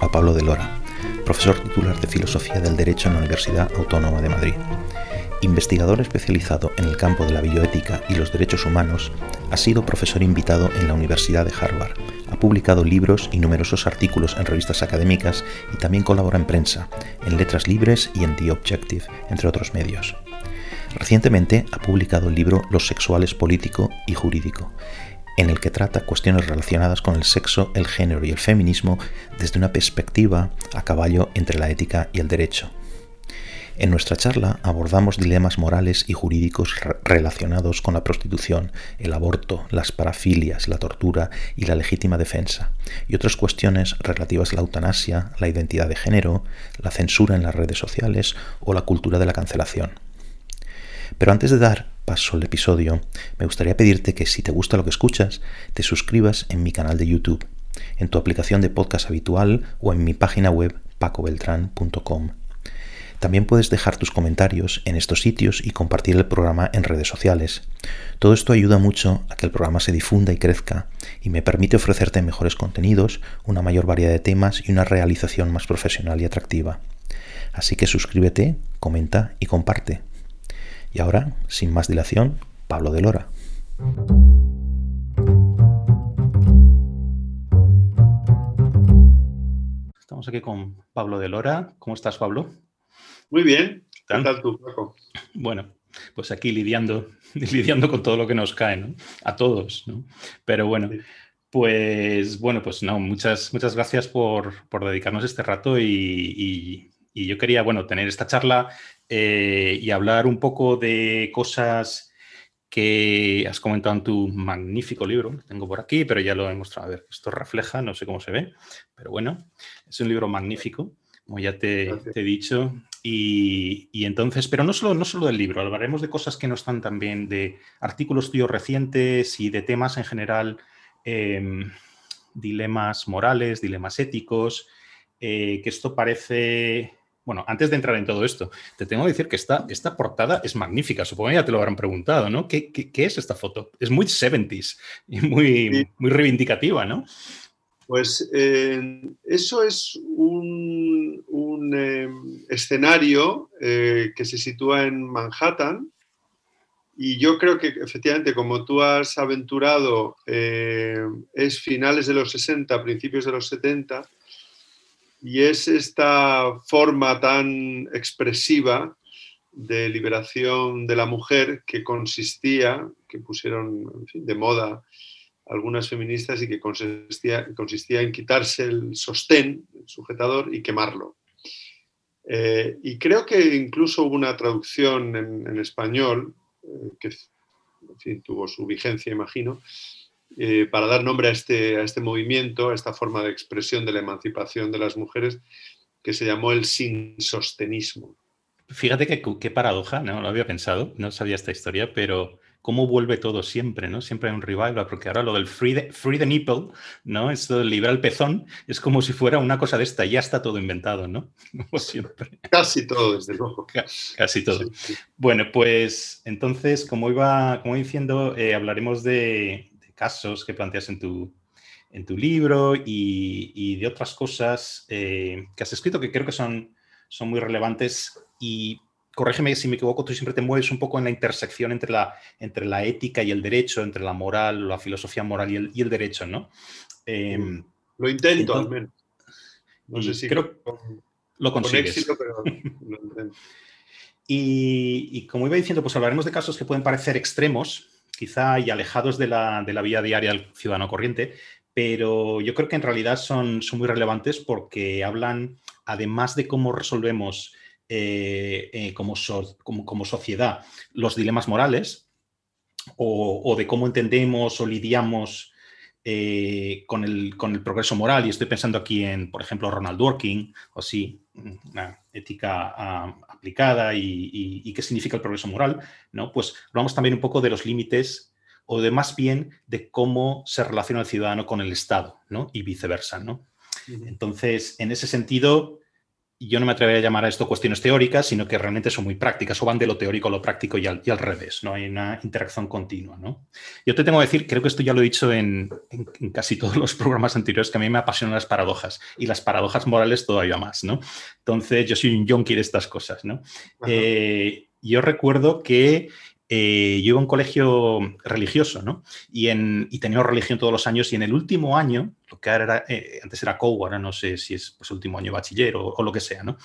a Pablo de Lora, profesor titular de Filosofía del Derecho en la Universidad Autónoma de Madrid. Investigador especializado en el campo de la bioética y los derechos humanos, ha sido profesor invitado en la Universidad de Harvard, ha publicado libros y numerosos artículos en revistas académicas y también colabora en prensa, en Letras Libres y en The Objective, entre otros medios. Recientemente ha publicado el libro Los sexuales político y jurídico, en el que trata cuestiones relacionadas con el sexo, el género y el feminismo desde una perspectiva a caballo entre la ética y el derecho. En nuestra charla abordamos dilemas morales y jurídicos relacionados con la prostitución, el aborto, las parafilias, la tortura y la legítima defensa, y otras cuestiones relativas a la eutanasia, la identidad de género, la censura en las redes sociales o la cultura de la cancelación. Pero antes de dar paso al episodio, me gustaría pedirte que si te gusta lo que escuchas, te suscribas en mi canal de YouTube, en tu aplicación de podcast habitual o en mi página web pacobeltran.com. También puedes dejar tus comentarios en estos sitios y compartir el programa en redes sociales. Todo esto ayuda mucho a que el programa se difunda y crezca y me permite ofrecerte mejores contenidos, una mayor variedad de temas y una realización más profesional y atractiva. Así que suscríbete, comenta y comparte. Y ahora, sin más dilación, Pablo de Lora. Estamos aquí con Pablo de Lora. ¿Cómo estás, Pablo? Muy bien. ¿Qué tal tú, Paco? Bueno, pues aquí lidiando, lidiando con todo lo que nos cae, ¿no? A todos, ¿no? Pero bueno, pues bueno, pues no, muchas, muchas gracias por, dedicarnos este rato y, y, yo quería, bueno, tener esta charla eh, y hablar un poco de cosas que has comentado en tu magnífico libro, que tengo por aquí, pero ya lo he mostrado. A ver, esto refleja, no sé cómo se ve, pero bueno, es un libro magnífico, como ya te, he dicho. Y, entonces, pero no solo, no solo del libro, hablaremos de cosas que no están también, de artículos tuyos recientes y de temas en general, em, dilemas morales, dilemas éticos, eh, que esto parece bueno, antes de entrar en todo esto, te tengo que decir que esta, esta portada es magnífica. Supongo que ya te lo habrán preguntado, ¿no? ¿Qué, es esta foto? Es muy 70s y muy, muy reivindicativa, ¿no? Pues eh, eso es un, eh, escenario eh, que se sitúa en Manhattan y yo creo que efectivamente, como tú has aventurado, es finales de los 60, principios de los 70 y es esta forma tan expresiva de liberación de la mujer que consistía, que pusieron de moda algunas feministas y que consistía, consistía, en quitarse el sostén, el sujetador, y quemarlo. Eh, y creo que incluso hubo una traducción en, español, eh, que tuvo su vigencia, imagino, eh, para dar nombre a este, a este movimiento, a esta forma de expresión de la emancipación de las mujeres, que se llamó el sinsostenismo. Fíjate que, qué paradoja, no lo había pensado, no sabía esta historia, pero cómo vuelve todo siempre, ¿no? Siempre hay un revival, porque ahora lo del free the, free the nipple, ¿no? Esto del liberar el pezón, es como si fuera una cosa de esta, ya está todo inventado, ¿no? Como siempre. Casi todo, desde luego. Casi todo. Bueno, pues entonces, como iba, como diciendo, eh, hablaremos de, casos que planteas en tu, en tu libro y, de otras cosas eh, que has escrito que creo que son, son muy relevantes y corrígeme si me equivoco, tú siempre te mueves un poco en la intersección entre la, entre la ética y el derecho, entre la moral, la filosofía moral y el, y el derecho, ¿no? Em, lo intento al menos. No sé si creo lo consigues. éxito, pero lo intento. Y, y, como iba diciendo, pues hablaremos de casos que pueden parecer extremos, quizá y alejados de la, de la vida diaria del ciudadano corriente, pero yo creo que en realidad son, son muy relevantes porque hablan, además de cómo resolvemos eh, eh, como, sociedad los dilemas morales o, de cómo entendemos o lidiamos eh, con, el, con, el, progreso moral. Y estoy pensando aquí en, por ejemplo, Ronald Dworkin, o sí, una ética ah, aplicada y, qué significa el progreso moral, ¿no? Pues hablamos también un poco de los límites o de más bien de cómo se relaciona el ciudadano con el Estado, ¿no? Y viceversa, ¿no? Entonces, en ese sentido, yo no me atrevería a llamar a esto cuestiones teóricas, sino que realmente son muy prácticas o van de lo teórico a lo práctico y al, revés, ¿no? Hay una interacción continua, ¿no? Yo te tengo que decir, creo que esto ya lo he dicho en, casi todos los programas anteriores, que a mí me apasionan las paradojas y las paradojas morales todavía más, ¿no? Entonces, yo soy un yonki de estas cosas, ¿no? Eh, yo recuerdo que eh, yo iba a un colegio religioso, ¿no? Y, en, y tenía religión todos los años y en el último año, lo que era, eh, antes era COU, ahora no sé si es pues, el último año bachiller o, lo que sea, ¿no?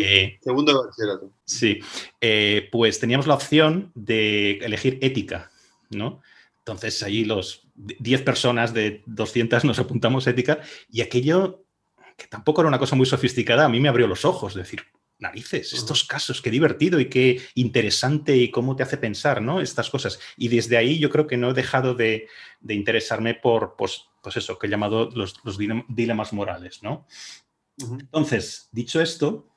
Eh, segundo bachillerato. Sí, pues teníamos la opción de elegir ética, ¿no? Entonces allí los 10 personas de 200 nos apuntamos ética y aquello, que tampoco era una cosa muy sofisticada, a mí me abrió los ojos, decir, narices, estos casos, qué divertido y qué interesante y cómo te hace pensar, ¿no? Estas cosas. Y desde ahí yo creo que no he dejado de, interesarme por, pues, pues, eso, que he llamado los, dilemas morales, ¿no? Entonces, dicho esto,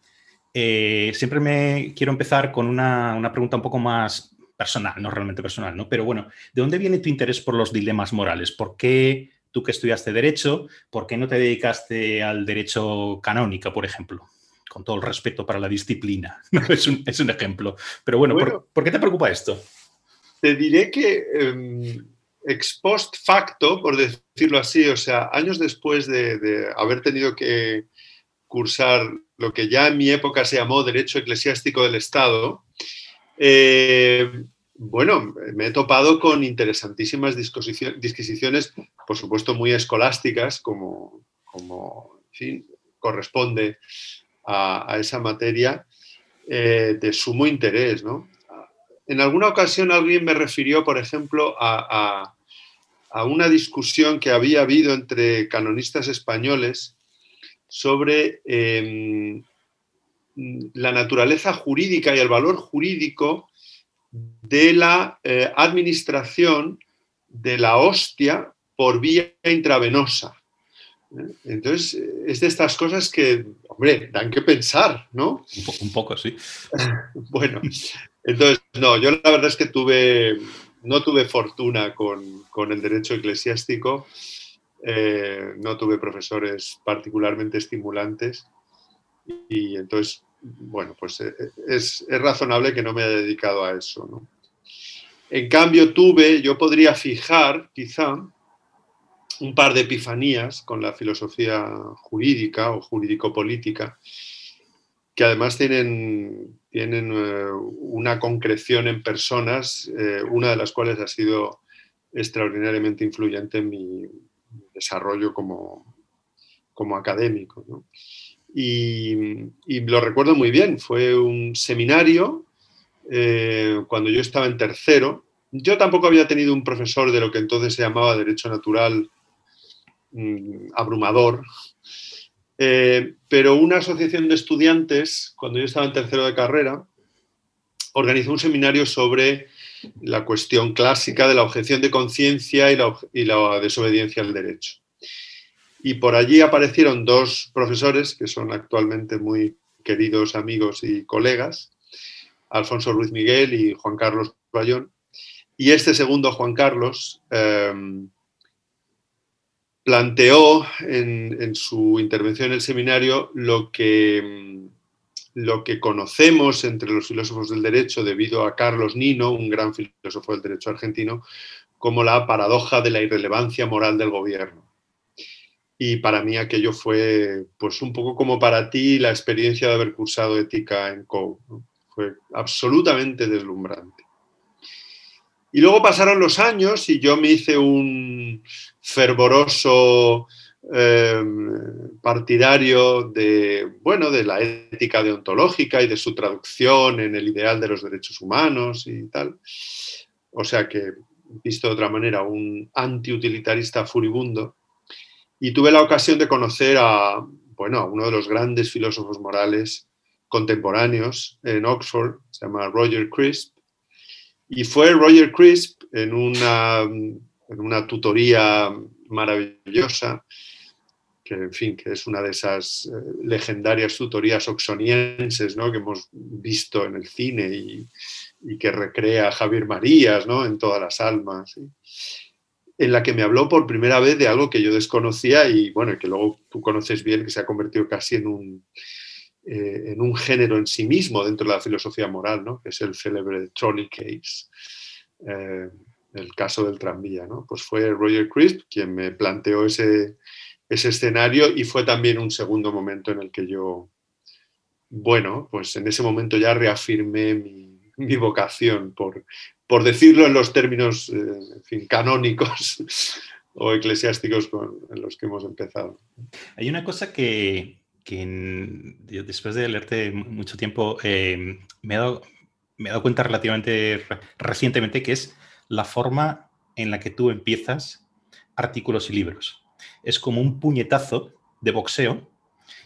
eh, siempre me quiero empezar con una, una, pregunta un poco más personal, no realmente personal, ¿no? Pero bueno, ¿de dónde viene tu interés por los dilemas morales? ¿Por qué tú que estudiaste derecho, por qué no te dedicaste al derecho canónico, por ejemplo? Con todo el respeto para la disciplina. es, un, ejemplo. Pero bueno, ¿por, qué te preocupa esto? Te diré que em, ex post facto, por decirlo así, o sea, años después de, haber tenido que cursar lo que ya en mi época se llamó Derecho Eclesiástico del Estado, eh, bueno, me he topado con interesantísimas disquisiciones, por supuesto muy escolásticas, como, como en fin, corresponde a, esa materia eh, de sumo interés. En alguna ocasión alguien me refirió, por ejemplo, a, una discusión que había habido entre canonistas españoles sobre em, la naturaleza jurídica y el valor jurídico de la eh, administración de la hostia por vía intravenosa. Entonces, es de estas cosas que, hombre, dan que pensar, ¿no? Un, poco, sí. bueno, entonces, no, yo la verdad es que tuve, no tuve fortuna con, el derecho eclesiástico, eh, no tuve profesores particularmente estimulantes y entonces, bueno, pues eh, es, es razonable que no me haya dedicado a eso, ¿no? En cambio, tuve, yo podría fijar, quizá, un par de epifanías con la filosofía jurídica o jurídico-política, que además tienen, tienen eh, una concreción en personas, eh, una de las cuales ha sido extraordinariamente influyente en mi desarrollo como, como académico. Y, lo recuerdo muy bien, fue un seminario eh, cuando yo estaba en tercero. Yo tampoco había tenido un profesor de lo que entonces se llamaba Derecho Natural Mm, abrumador. Eh, pero una asociación de estudiantes, cuando yo estaba en tercero de carrera, organizó un seminario sobre la cuestión clásica de la objeción de conciencia y la, desobediencia al derecho. Y por allí aparecieron dos profesores que son actualmente muy queridos amigos y colegas, Alfonso Ruiz Miguel y Juan Carlos Bayón. Y este segundo, Juan Carlos, eh, planteó en, su intervención en el seminario lo que, lo que conocemos entre los filósofos del derecho debido a Carlos Nino, un gran filósofo del derecho argentino, como la paradoja de la irrelevancia moral del gobierno. Y para mí aquello fue, pues un poco como para ti la experiencia de haber cursado ética en COU. Fue absolutamente deslumbrante. Y luego pasaron los años y yo me hice un fervoroso em, partidario de, bueno, de la ética deontológica y de su traducción en el ideal de los derechos humanos y tal. O sea que, visto de otra manera, un antiutilitarista furibundo. Y tuve la ocasión de conocer a, bueno, a uno de los grandes filósofos morales contemporáneos en Oxford, se llama Roger Crisp, y fue Roger Crisp en una, en una tutoría maravillosa, que en fin, que es una de esas eh, legendarias tutorías oxonienses ¿no? que hemos visto en el cine y, que recrea Javier Marías ¿no? en todas las almas, en la que me habló por primera vez de algo que yo desconocía y bueno, que luego tú conoces bien, que se ha convertido casi en un, eh, en un género en sí mismo dentro de la filosofía moral, ¿no? que es el célebre trolley case, eh, el caso del tranvía. ¿no? Pues fue Roger Crisp quien me planteó ese, ese escenario y fue también un segundo momento en el que yo, bueno, pues en ese momento ya reafirmé mi, vocación, por, por, decirlo en los términos eh, canónicos o eclesiásticos en los que hemos empezado. Hay una cosa que, después de leerte mucho tiempo eh, me, he dado, me, he dado, cuenta relativamente recientemente, que es la forma en la que tú empiezas artículos y libros. Es como un puñetazo de boxeo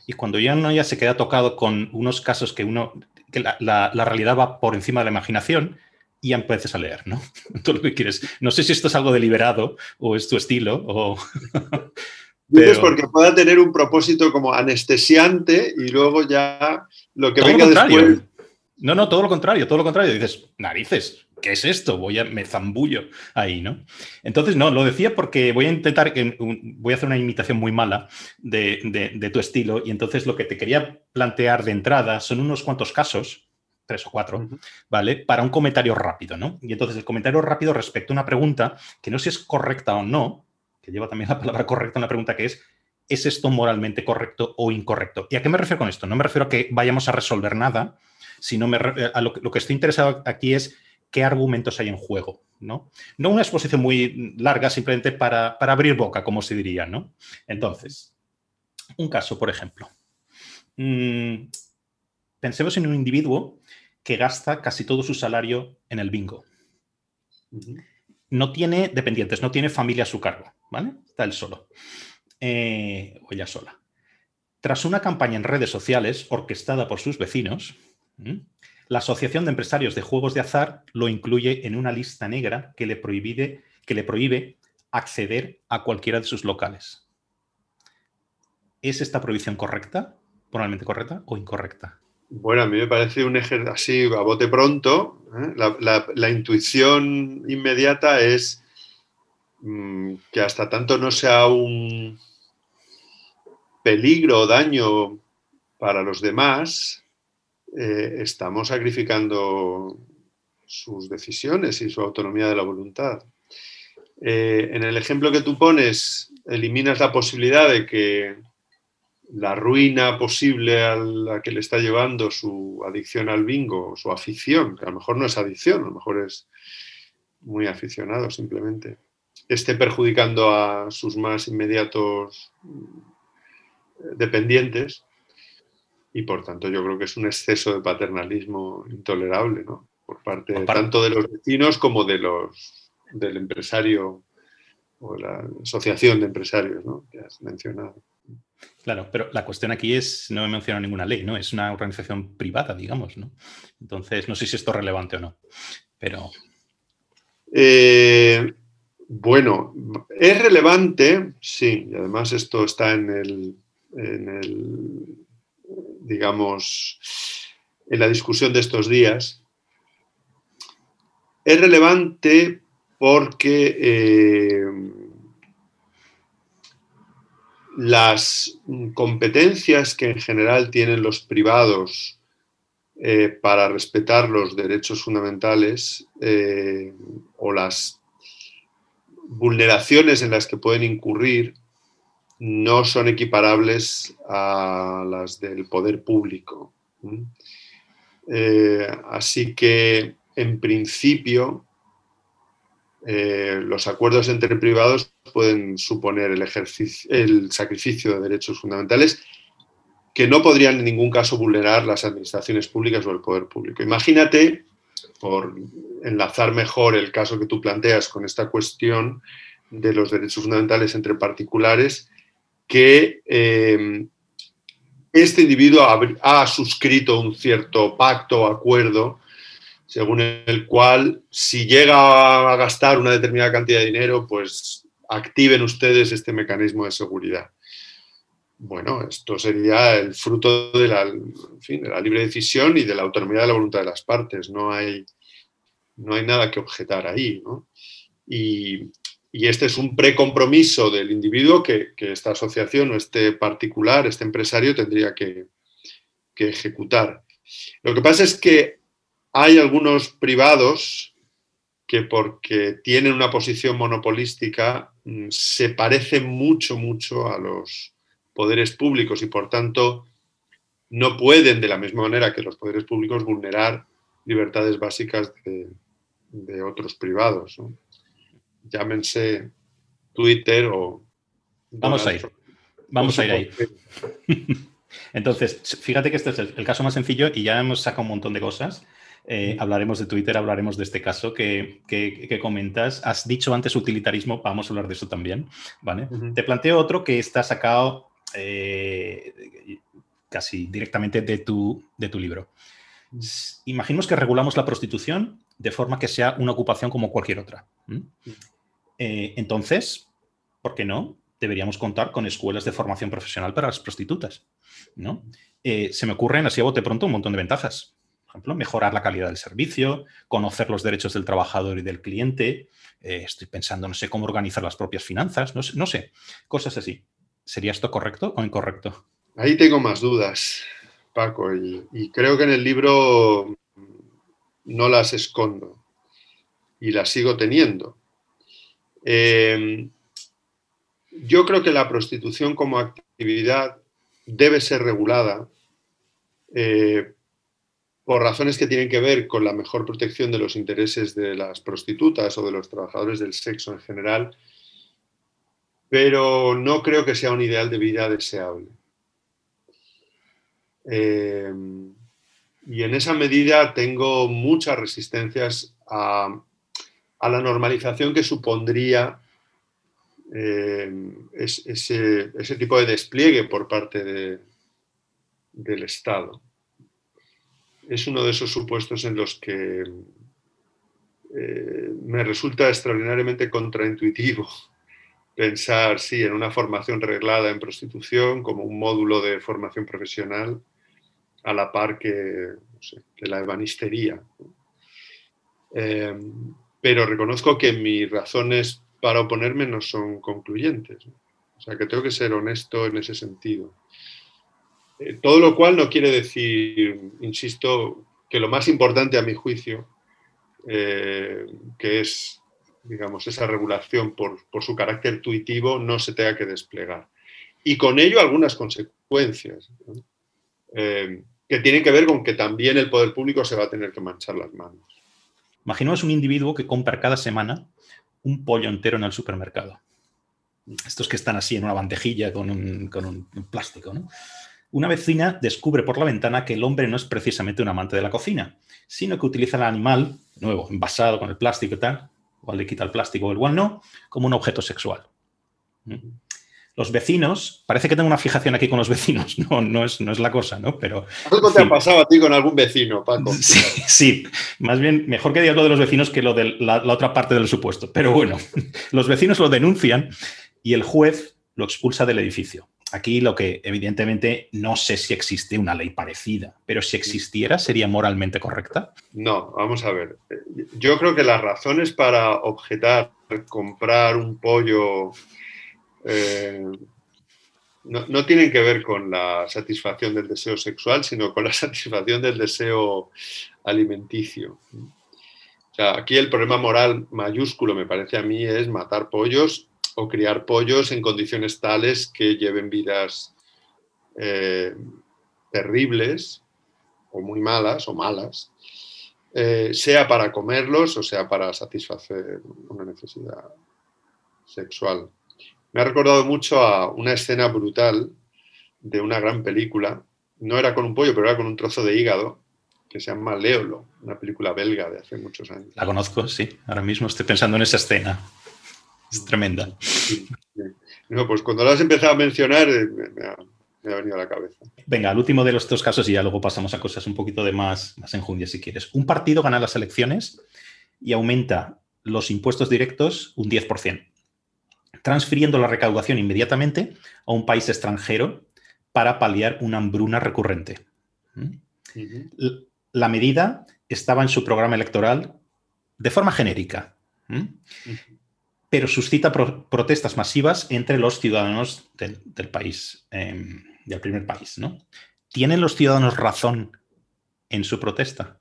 y cuando ya uno ya se queda tocado con unos casos que uno que la, realidad va por encima de la imaginación y empiezas a leer, ¿no? Todo lo que quieres. No sé si esto es algo deliberado o es tu estilo o... Dices porque pueda tener un propósito como anestesiante y luego ya lo que venga después... No, no, todo lo contrario, todo lo contrario. Dices, narices, ¿qué es esto? Voy a, me zambullo ahí, ¿no? Entonces, no, lo decía porque voy a intentar, voy a hacer una imitación muy mala de, tu estilo y entonces lo que te quería plantear de entrada son unos cuantos casos, tres o cuatro, ¿vale? Para un comentario rápido, ¿no? Y entonces el comentario rápido respecto a una pregunta que no sé si es correcta o no, que lleva también la palabra correcta, una pregunta que es, ¿es esto moralmente correcto o incorrecto? ¿Y a qué me refiero con esto? No me refiero a que vayamos a resolver nada, sino me, a lo, que estoy interesado aquí es qué argumentos hay en juego, ¿no? No una exposición muy larga, simplemente para, abrir boca, como se diría, ¿no? Entonces, un caso, por ejemplo. Mm, pensemos en un individuo que gasta casi todo su salario en el bingo. No tiene dependientes, no tiene familia a su cargo, ¿vale? Está él solo. Eh, o ella sola. Tras una campaña en redes sociales orquestada por sus vecinos, la Asociación de Empresarios de Juegos de Azar lo incluye en una lista negra que le prohíbe, acceder a cualquiera de sus locales. ¿Es esta prohibición correcta, moralmente correcta o incorrecta? Bueno, a mí me parece un ejercicio así a bote pronto. ¿Eh? La, intuición inmediata es mm, que hasta tanto no sea un peligro o daño para los demás, eh, estamos sacrificando sus decisiones y su autonomía de la voluntad. Eh, en el ejemplo que tú pones, eliminas la posibilidad de que la ruina posible a la que le está llevando su adicción al bingo, su afición, que a lo mejor no es adicción, a lo mejor es muy aficionado simplemente, esté perjudicando a sus más inmediatos dependientes, y por tanto yo creo que es un exceso de paternalismo intolerable, ¿no? Por parte tanto de los vecinos como de los, del empresario o la asociación de empresarios ¿no? que has mencionado. Claro, pero la cuestión aquí es, no he mencionado ninguna ley, ¿no? Es una organización privada, digamos, ¿no? Entonces, no sé si esto es relevante o no, pero... Eh, bueno, es relevante, sí, y además esto está en el, en el digamos, en la discusión de estos días, es relevante porque eh, las competencias que en general tienen los privados eh, para respetar los derechos fundamentales eh, o las vulneraciones en las que pueden incurrir no son equiparables a las del poder público. Eh, así que, en principio, los acuerdos entre privados pueden suponer el, sacrificio de derechos fundamentales que no podrían en ningún caso vulnerar las administraciones públicas o el poder público. Imagínate, por enlazar mejor el caso que tú planteas con esta cuestión de los derechos fundamentales entre particulares, que eh, este individuo ha, suscrito un cierto pacto o acuerdo según el cual si llega a gastar una determinada cantidad de dinero, pues activen ustedes este mecanismo de seguridad. Bueno, esto sería el fruto de la, de la libre decisión y de la autonomía de la voluntad de las partes. No hay, no hay nada que objetar ahí. ¿no? Y, este es un precompromiso del individuo que, esta asociación o este particular, este empresario tendría que ejecutar. Lo que pasa es que hay algunos privados que porque tienen una posición monopolística mm, se parecen mucho, mucho a los poderes públicos y por tanto no pueden de la misma manera que los poderes públicos vulnerar libertades básicas de, otros privados. Llámense Twitter o... Vamos a ir. Vamos a ir ahí. Entonces, fíjate que este es el, caso más sencillo y ya hemos sacado un montón de cosas. Eh, hablaremos de Twitter, hablaremos de este caso que, comentas. Has dicho antes utilitarismo, vamos a hablar de eso también. ¿vale? Te planteo otro que está sacado eh, casi directamente de tu, de tu libro. Imaginemos que regulamos la prostitución de forma que sea una ocupación como cualquier otra. Eh, entonces, ¿por qué no? Deberíamos contar con escuelas de formación profesional para las prostitutas. ¿no? Se me ocurren así a bote pronto un montón de ventajas. Por ejemplo, mejorar la calidad del servicio, conocer los derechos del trabajador y del cliente. Eh, estoy pensando, no sé cómo organizar las propias finanzas, no sé, cosas así. ¿Sería esto correcto o incorrecto? Ahí tengo más dudas, Paco, y, creo que en el libro no las escondo y las sigo teniendo. Em, yo creo que la prostitución como actividad debe ser regulada eh, por razones que tienen que ver con la mejor protección de los intereses de las prostitutas o de los trabajadores del sexo en general, pero no creo que sea un ideal de vida deseable. Eh, y en esa medida tengo muchas resistencias a, la normalización que supondría eh, ese, tipo de despliegue por parte del Estado. Es uno de esos supuestos en los que eh, me resulta extraordinariamente contraintuitivo pensar, sí, en una formación reglada en prostitución como un módulo de formación profesional a la par que, la ebanistería. Eh, pero reconozco que mis razones para oponerme no son concluyentes. O sea, que tengo que ser honesto en ese sentido. Eh, todo lo cual no quiere decir, insisto, que lo más importante a mi juicio, eh, que es, digamos, esa regulación por, su carácter tuitivo, no se tenga que desplegar. Y con ello algunas consecuencias que tienen que ver con que también el poder público se va a tener que manchar las manos. Imaginemos un individuo que compra cada semana un pollo entero en el supermercado. Estos que están así en una bandejilla con un, plástico. Una vecina descubre por la ventana que el hombre no es precisamente un amante de la cocina, sino que utiliza el animal, nuevo, envasado con el plástico y tal, igual le quita el plástico o igual no, como un objeto sexual. Los vecinos, parece que tengo una fijación aquí con los vecinos, no, no, es, no es la cosa, ¿no? Pero. ¿Algo te ha pasado a ti con algún vecino, Paco? Sí, sí, más bien, mejor que digas lo de los vecinos que lo de la, otra parte del supuesto. Pero bueno, los vecinos lo denuncian y el juez lo expulsa del edificio. Aquí lo que evidentemente no sé si existe una ley parecida, pero si existiera, ¿sería moralmente correcta? No, vamos a ver. Yo creo que las razones para objetar comprar un pollo eh, no, tienen que ver con la satisfacción del deseo sexual, sino con la satisfacción del deseo alimenticio. aquí el problema moral mayúsculo, me parece a mí, es matar pollos o criar pollos en condiciones tales que lleven vidas eh, terribles o muy malas o malas, eh, sea para comerlos o sea para satisfacer una necesidad sexual me ha recordado mucho a una escena brutal de una gran película. No era con un pollo, pero era con un trozo de hígado, que se llama Leolo, una película belga de hace muchos años. La conozco, sí. Ahora mismo estoy pensando en esa escena. Es tremenda. No, pues cuando lo has empezado a mencionar, eh, me, ha, venido a la cabeza. Venga, el último de los dos casos y ya luego pasamos a cosas un poquito de más, más enjundia, si quieres. Un partido gana las elecciones y aumenta los impuestos directos un 10% transfiriendo la recaudación inmediatamente a un país extranjero para paliar una hambruna recurrente. ¿Mm? La medida estaba en su programa electoral de forma genérica, ¿Mm? Pero suscita protestas masivas entre los ciudadanos del, país, em, del primer país. ¿tienen los ciudadanos razón en su protesta?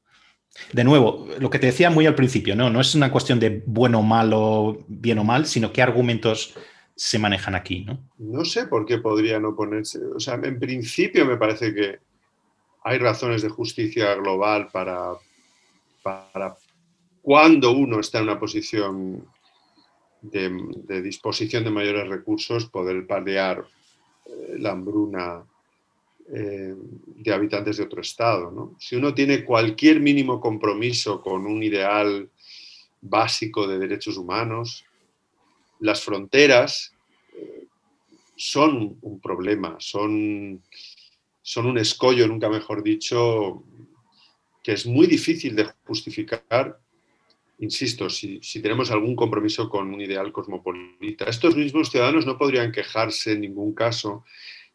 De nuevo, lo que te decía muy al principio, ¿no? No es una cuestión de bueno o malo, bien o mal, sino qué argumentos se manejan aquí, ¿no? No sé por qué podrían oponerse. O sea, en principio me parece que hay razones de justicia global para, para cuando uno está en una posición de, disposición de mayores recursos, poder paliar eh, la hambruna eh, de habitantes de otro estado. Si uno tiene cualquier mínimo compromiso con un ideal básico de derechos humanos, las fronteras eh, son un problema, son, son un escollo, nunca mejor dicho, que es muy difícil de justificar insisto, si, tenemos algún compromiso con un ideal cosmopolita. Estos mismos ciudadanos no podrían quejarse en ningún caso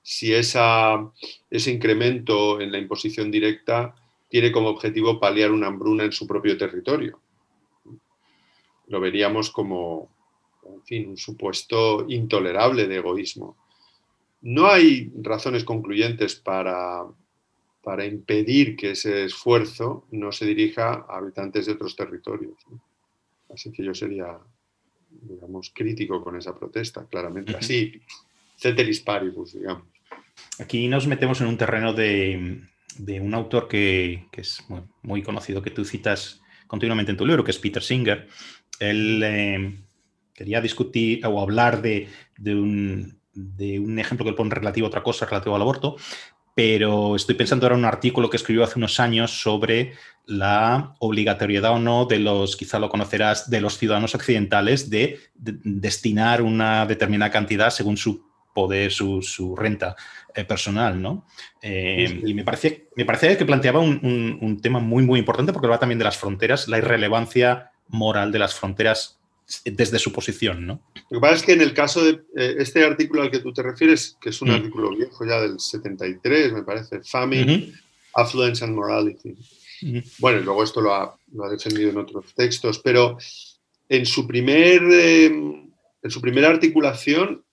si ese incremento en la imposición directa tiene como objetivo paliar una hambruna en su propio territorio. Lo veríamos como, en fin, un supuesto intolerable de egoísmo. No hay razones concluyentes para, para impedir que ese esfuerzo no se dirija a habitantes de otros territorios. Así que yo sería, digamos, crítico con esa protesta, claramente. Así, ceteris paribus, digamos. Aquí nos metemos en un terreno de, un autor que, es muy, conocido, que tú citas continuamente en tu libro, que es Peter Singer. Él eh, quería discutir o hablar de, un, de un ejemplo que él pone relativo a otra cosa, relativo al aborto, pero estoy pensando ahora en un artículo que escribió hace unos años sobre la obligatoriedad o no de los, quizá lo conocerás, de los ciudadanos occidentales de, destinar una determinada cantidad según su poder, su, renta eh, personal, ¿no? Eh, y me parecía, me parecía que planteaba un, un, tema muy, muy importante porque habla también de las fronteras, la irrelevancia moral de las fronteras desde su posición, ¿no? Lo que pasa es que en el caso de eh, este artículo al que tú te refieres, que es un mm. artículo viejo ya del 73, me parece, Famine, Affluence and Morality. Bueno, y luego esto lo ha, defendido en otros textos, pero en su, primer, em, en su primera articulación,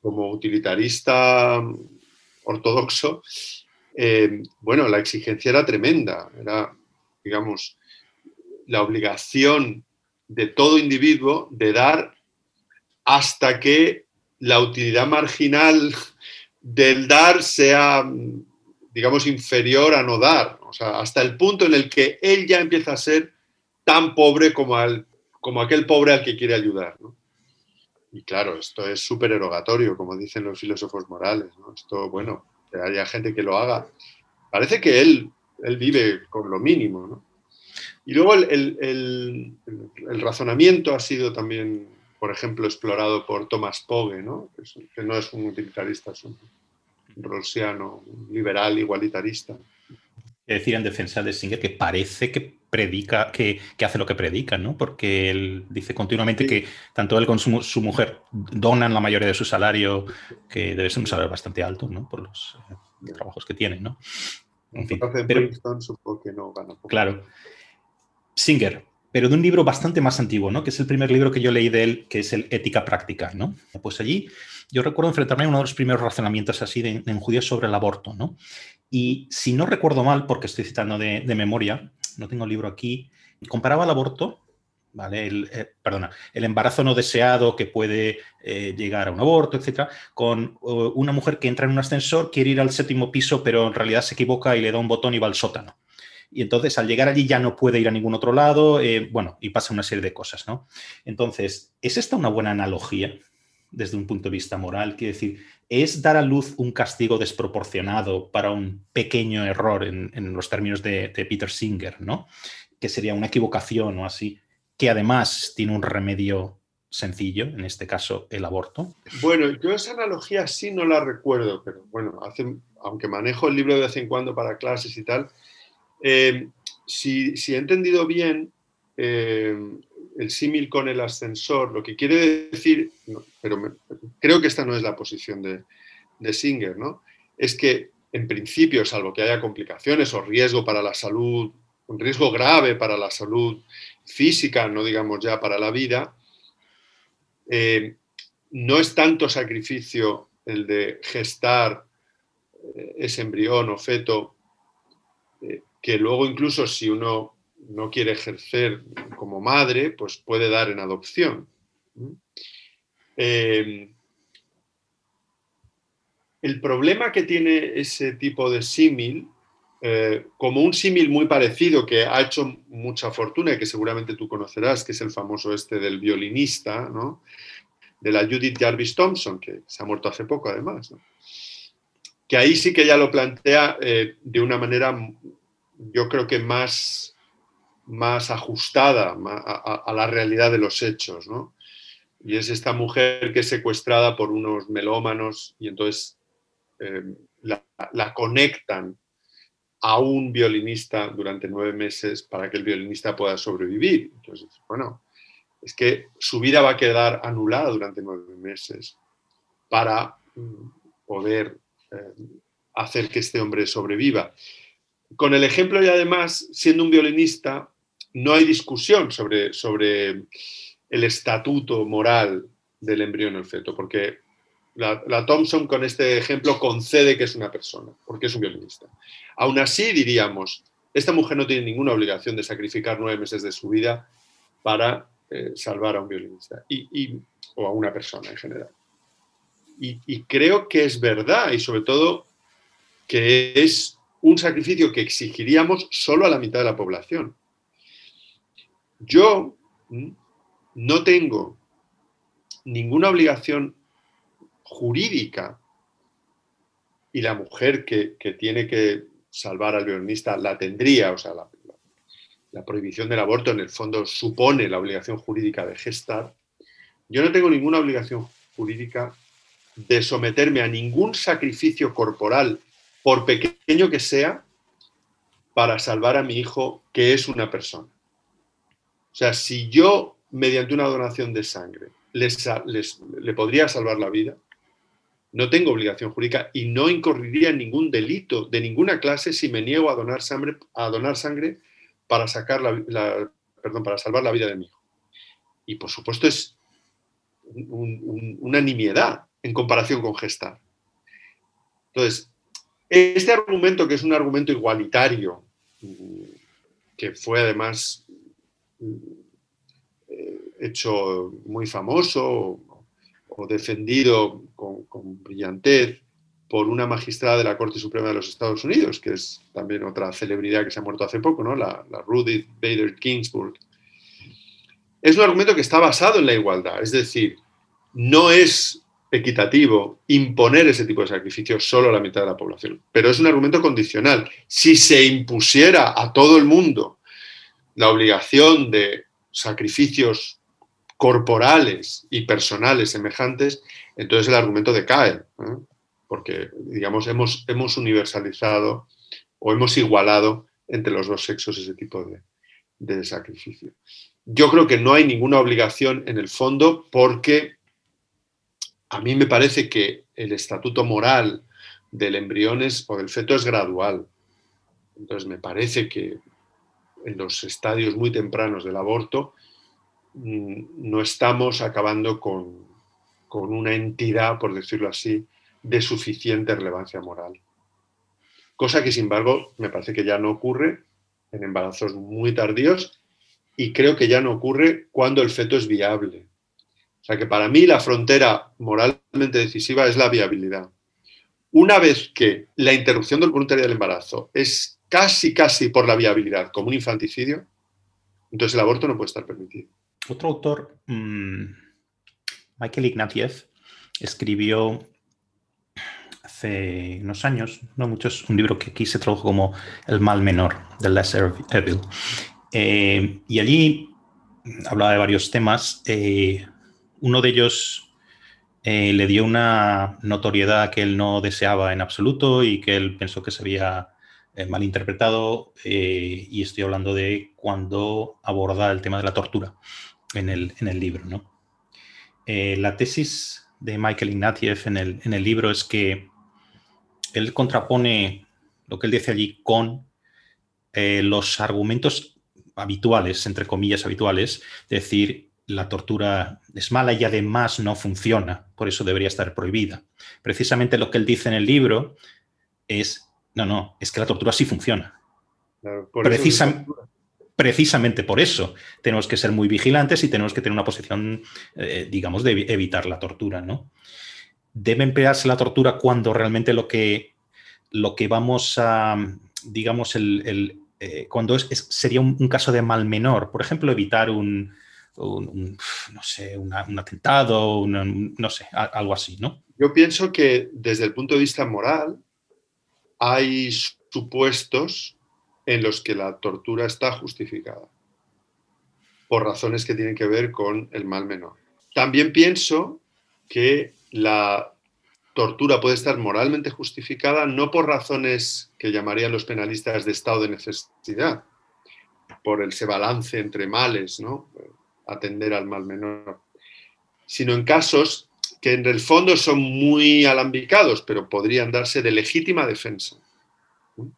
como utilitarista ortodoxo, em, bueno, la exigencia era tremenda, era, digamos, la obligación de todo individuo de dar hasta que la utilidad marginal del dar sea, digamos, inferior a no dar. O sea, hasta el punto en el que él ya empieza a ser tan pobre como, como aquel pobre al que quiere ayudar. Y claro, esto es súper erogatorio, como dicen los filósofos morales. Esto, bueno, haya gente que lo haga. Parece que él, él vive con lo mínimo. ¿no? Y luego el, razonamiento ha sido también, por ejemplo, explorado por Thomas Pogue, ¿no? Que, no es un utilitarista, es un rolsiano, liberal, igualitarista. Es decir, en defensa de Singer, que parece que predica, que, hace lo que predica, ¿no? Porque él dice continuamente que tanto él como su, mujer donan la mayoría de su salario, que debe ser un salario bastante alto, ¿no? Por los eh, trabajos que tienen, ¿no? En fin, pero, supongo que no gana Claro. Singer, pero de un libro bastante más antiguo, ¿no? Que es el primer libro que yo leí de él, que es el Ética Práctica, ¿no? Pues allí yo recuerdo enfrentarme a uno de los primeros razonamientos así de, judíos sobre el aborto, ¿no? Y si no recuerdo mal, porque estoy citando de, memoria, no tengo el libro aquí, comparaba el aborto, ¿vale? El, eh, perdona, el embarazo no deseado que puede eh, llegar a un aborto, etcétera, con una mujer que entra en un ascensor, quiere ir al séptimo piso, pero en realidad se equivoca y le da un botón y va al sótano y entonces al llegar allí ya no puede ir a ningún otro lado, eh, bueno, y pasa una serie de cosas, ¿no? Entonces, ¿es esta una buena analogía desde un punto de vista moral? Quiere decir, ¿es dar a luz un castigo desproporcionado para un pequeño error en, los términos de, Peter Singer, ¿no? Que sería una equivocación o así, que además tiene un remedio sencillo, en este caso el aborto? Bueno, yo esa analogía sí no la recuerdo, pero bueno, aunque manejo el libro de vez en cuando para clases y tal, eh, si, he entendido bien eh, el símil con el ascensor, lo que quiere decir, pero creo que esta no es la posición de, Singer, ¿no? es que en principio, salvo que haya complicaciones o riesgo para la salud, un riesgo grave para la salud física, no digamos ya para la vida, eh, no es tanto sacrificio el de gestar ese embrión o feto, que luego incluso si uno no quiere ejercer como madre, pues puede dar en adopción. el problema que tiene ese tipo de símil eh, como un símil muy parecido que ha hecho mucha fortuna y que seguramente tú conocerás, que es el famoso este del violinista, de la Judith Jarvis Thompson, que se ha muerto hace poco además. Que ahí sí que ya lo plantea eh, de una manera, yo creo que más, más ajustada a, la realidad de los hechos. Y es esta mujer que es secuestrada por unos melómanos y entonces eh, la conectan a un violinista durante nueve meses para que el violinista pueda sobrevivir. Entonces, bueno, es que su vida va a quedar anulada durante nueve meses para mm, poder eh, hacer que este hombre sobreviva. Con el ejemplo y además, siendo un violinista, no hay discusión sobre, sobre el estatuto moral del embrión en el feto, porque la, Thompson con este ejemplo concede que es una persona, porque es un violinista. Aún así diríamos, esta mujer no tiene ninguna obligación de sacrificar nueve meses de su vida para eh, salvar a un violinista y, o a una persona en general. Y, creo que es verdad y sobre todo que es un sacrificio que exigiríamos solo a la mitad de la población. Yo no tengo ninguna obligación jurídica y la mujer que, tiene que salvar al violinista la tendría, o sea, la, prohibición del aborto en el fondo supone la obligación jurídica de gestar, yo no tengo ninguna obligación jurídica de someterme a ningún sacrificio corporal, por pequeño que sea, para salvar a mi hijo, que es una persona. O sea, si yo, mediante una donación de sangre, les, le podría salvar la vida, no tengo obligación jurídica y no incurriría en ningún delito de ninguna clase si me niego a donar sangre, a donar sangre para, sacar la, perdón, para salvar la vida de mi hijo. Y por supuesto es una nimiedad en comparación con gestar. Entonces, este argumento, que es un argumento igualitario, que fue además eh, hecho muy famoso, o defendido con, brillantez por una magistrada de la Corte Suprema de los Estados Unidos, que es también otra celebridad que se ha muerto hace poco, ¿no? la, la Rudy Bader Ginsburg. Es un argumento que está basado en la igualdad, es decir, no es equitativo imponer ese tipo de sacrificios solo a la mitad de la población, pero es un argumento condicional. Si se impusiera a todo el mundo la obligación de sacrificios corporales y personales semejantes, entonces el argumento decae, porque, digamos, hemos, hemos universalizado o hemos igualado entre los dos sexos ese tipo de, de sacrificio. Yo creo que no hay ninguna obligación en el fondo porque a mí me parece que el estatuto moral del embrión o del feto es gradual. Entonces me parece que en los estadios muy tempranos del aborto Mm, no estamos acabando con, una entidad, por decirlo así, de suficiente relevancia moral. Cosa que, sin embargo, me parece que ya no ocurre en embarazos muy tardíos y creo que ya no ocurre cuando el feto es viable. O sea que para mí la frontera moralmente decisiva es la viabilidad. Una vez que la interrupción del voluntario del embarazo es casi, casi por la viabilidad, como un infanticidio, entonces el aborto no puede estar permitido. Otro autor, mm, Michael Ignatieff, escribió hace unos años, no muchos, un libro que aquí se tradujo como El mal menor, The Lesser Evil. Eh, y allí hablaba de varios temas. Eh, uno de ellos eh, le dio una notoriedad que él no deseaba en absoluto y que él pensó que se había malinterpretado. y estoy hablando de cuando aborda el tema de la tortura en el, en el libro. ¿no? Eh, la tesis de Michael Ignatieff en el, en el libro es que él contrapone lo que él dice allí con eh, los argumentos habituales, entre comillas habituales, decir la tortura es mala y además no funciona, por eso debería estar prohibida. Precisamente lo que él dice en el libro es, no, no, es que la tortura sí funciona. precisamente por eso tenemos que ser muy vigilantes y tenemos que tener una posición, eh, digamos, de evitar la tortura, ¿no? Debe emplearse la tortura cuando realmente lo que, lo que vamos a, digamos, el, eh, cuando es, sería un, caso de mal menor, por ejemplo, evitar un, no sé, un atentado, no sé, algo así, ¿no? Yo pienso que desde el punto de vista moral hay supuestos en los que la tortura está justificada por razones que tienen que ver con el mal menor. También pienso que la tortura puede estar moralmente justificada no por razones que llamarían los penalistas de estado de necesidad, por ese balance entre males, ¿no? Atender al mal menor, sino en casos que en el fondo son muy alambicados, pero podrían darse de legítima defensa. O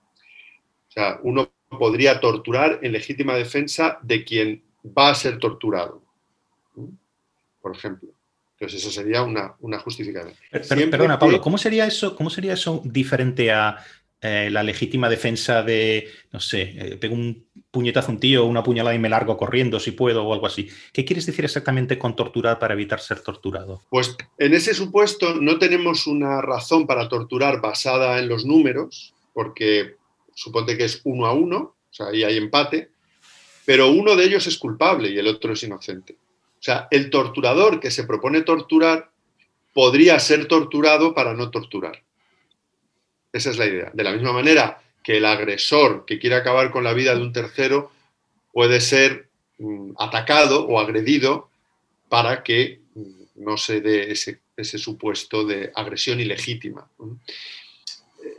sea, uno podría torturar en legítima defensa de quien va a ser torturado, por ejemplo. Entonces, eso sería una, justificación. perdona, Pablo, ¿cómo sería eso, cómo sería eso diferente a eh, la legítima defensa de, no sé, eh, pego un puñetazo a un tío, una puñalada y me largo corriendo si puedo o algo así? ¿Qué quieres decir exactamente con torturar para evitar ser torturado? Pues en ese supuesto no tenemos una razón para torturar basada en los números, porque suponte que es uno a uno, o sea, ahí hay empate, pero uno de ellos es culpable y el otro es inocente. O sea, el torturador que se propone torturar podría ser torturado para no torturar. Esa es la idea. De la misma manera que el agresor que quiere acabar con la vida de un tercero puede ser mm, atacado o agredido para que mm, no se dé ese, ese supuesto de agresión ilegítima.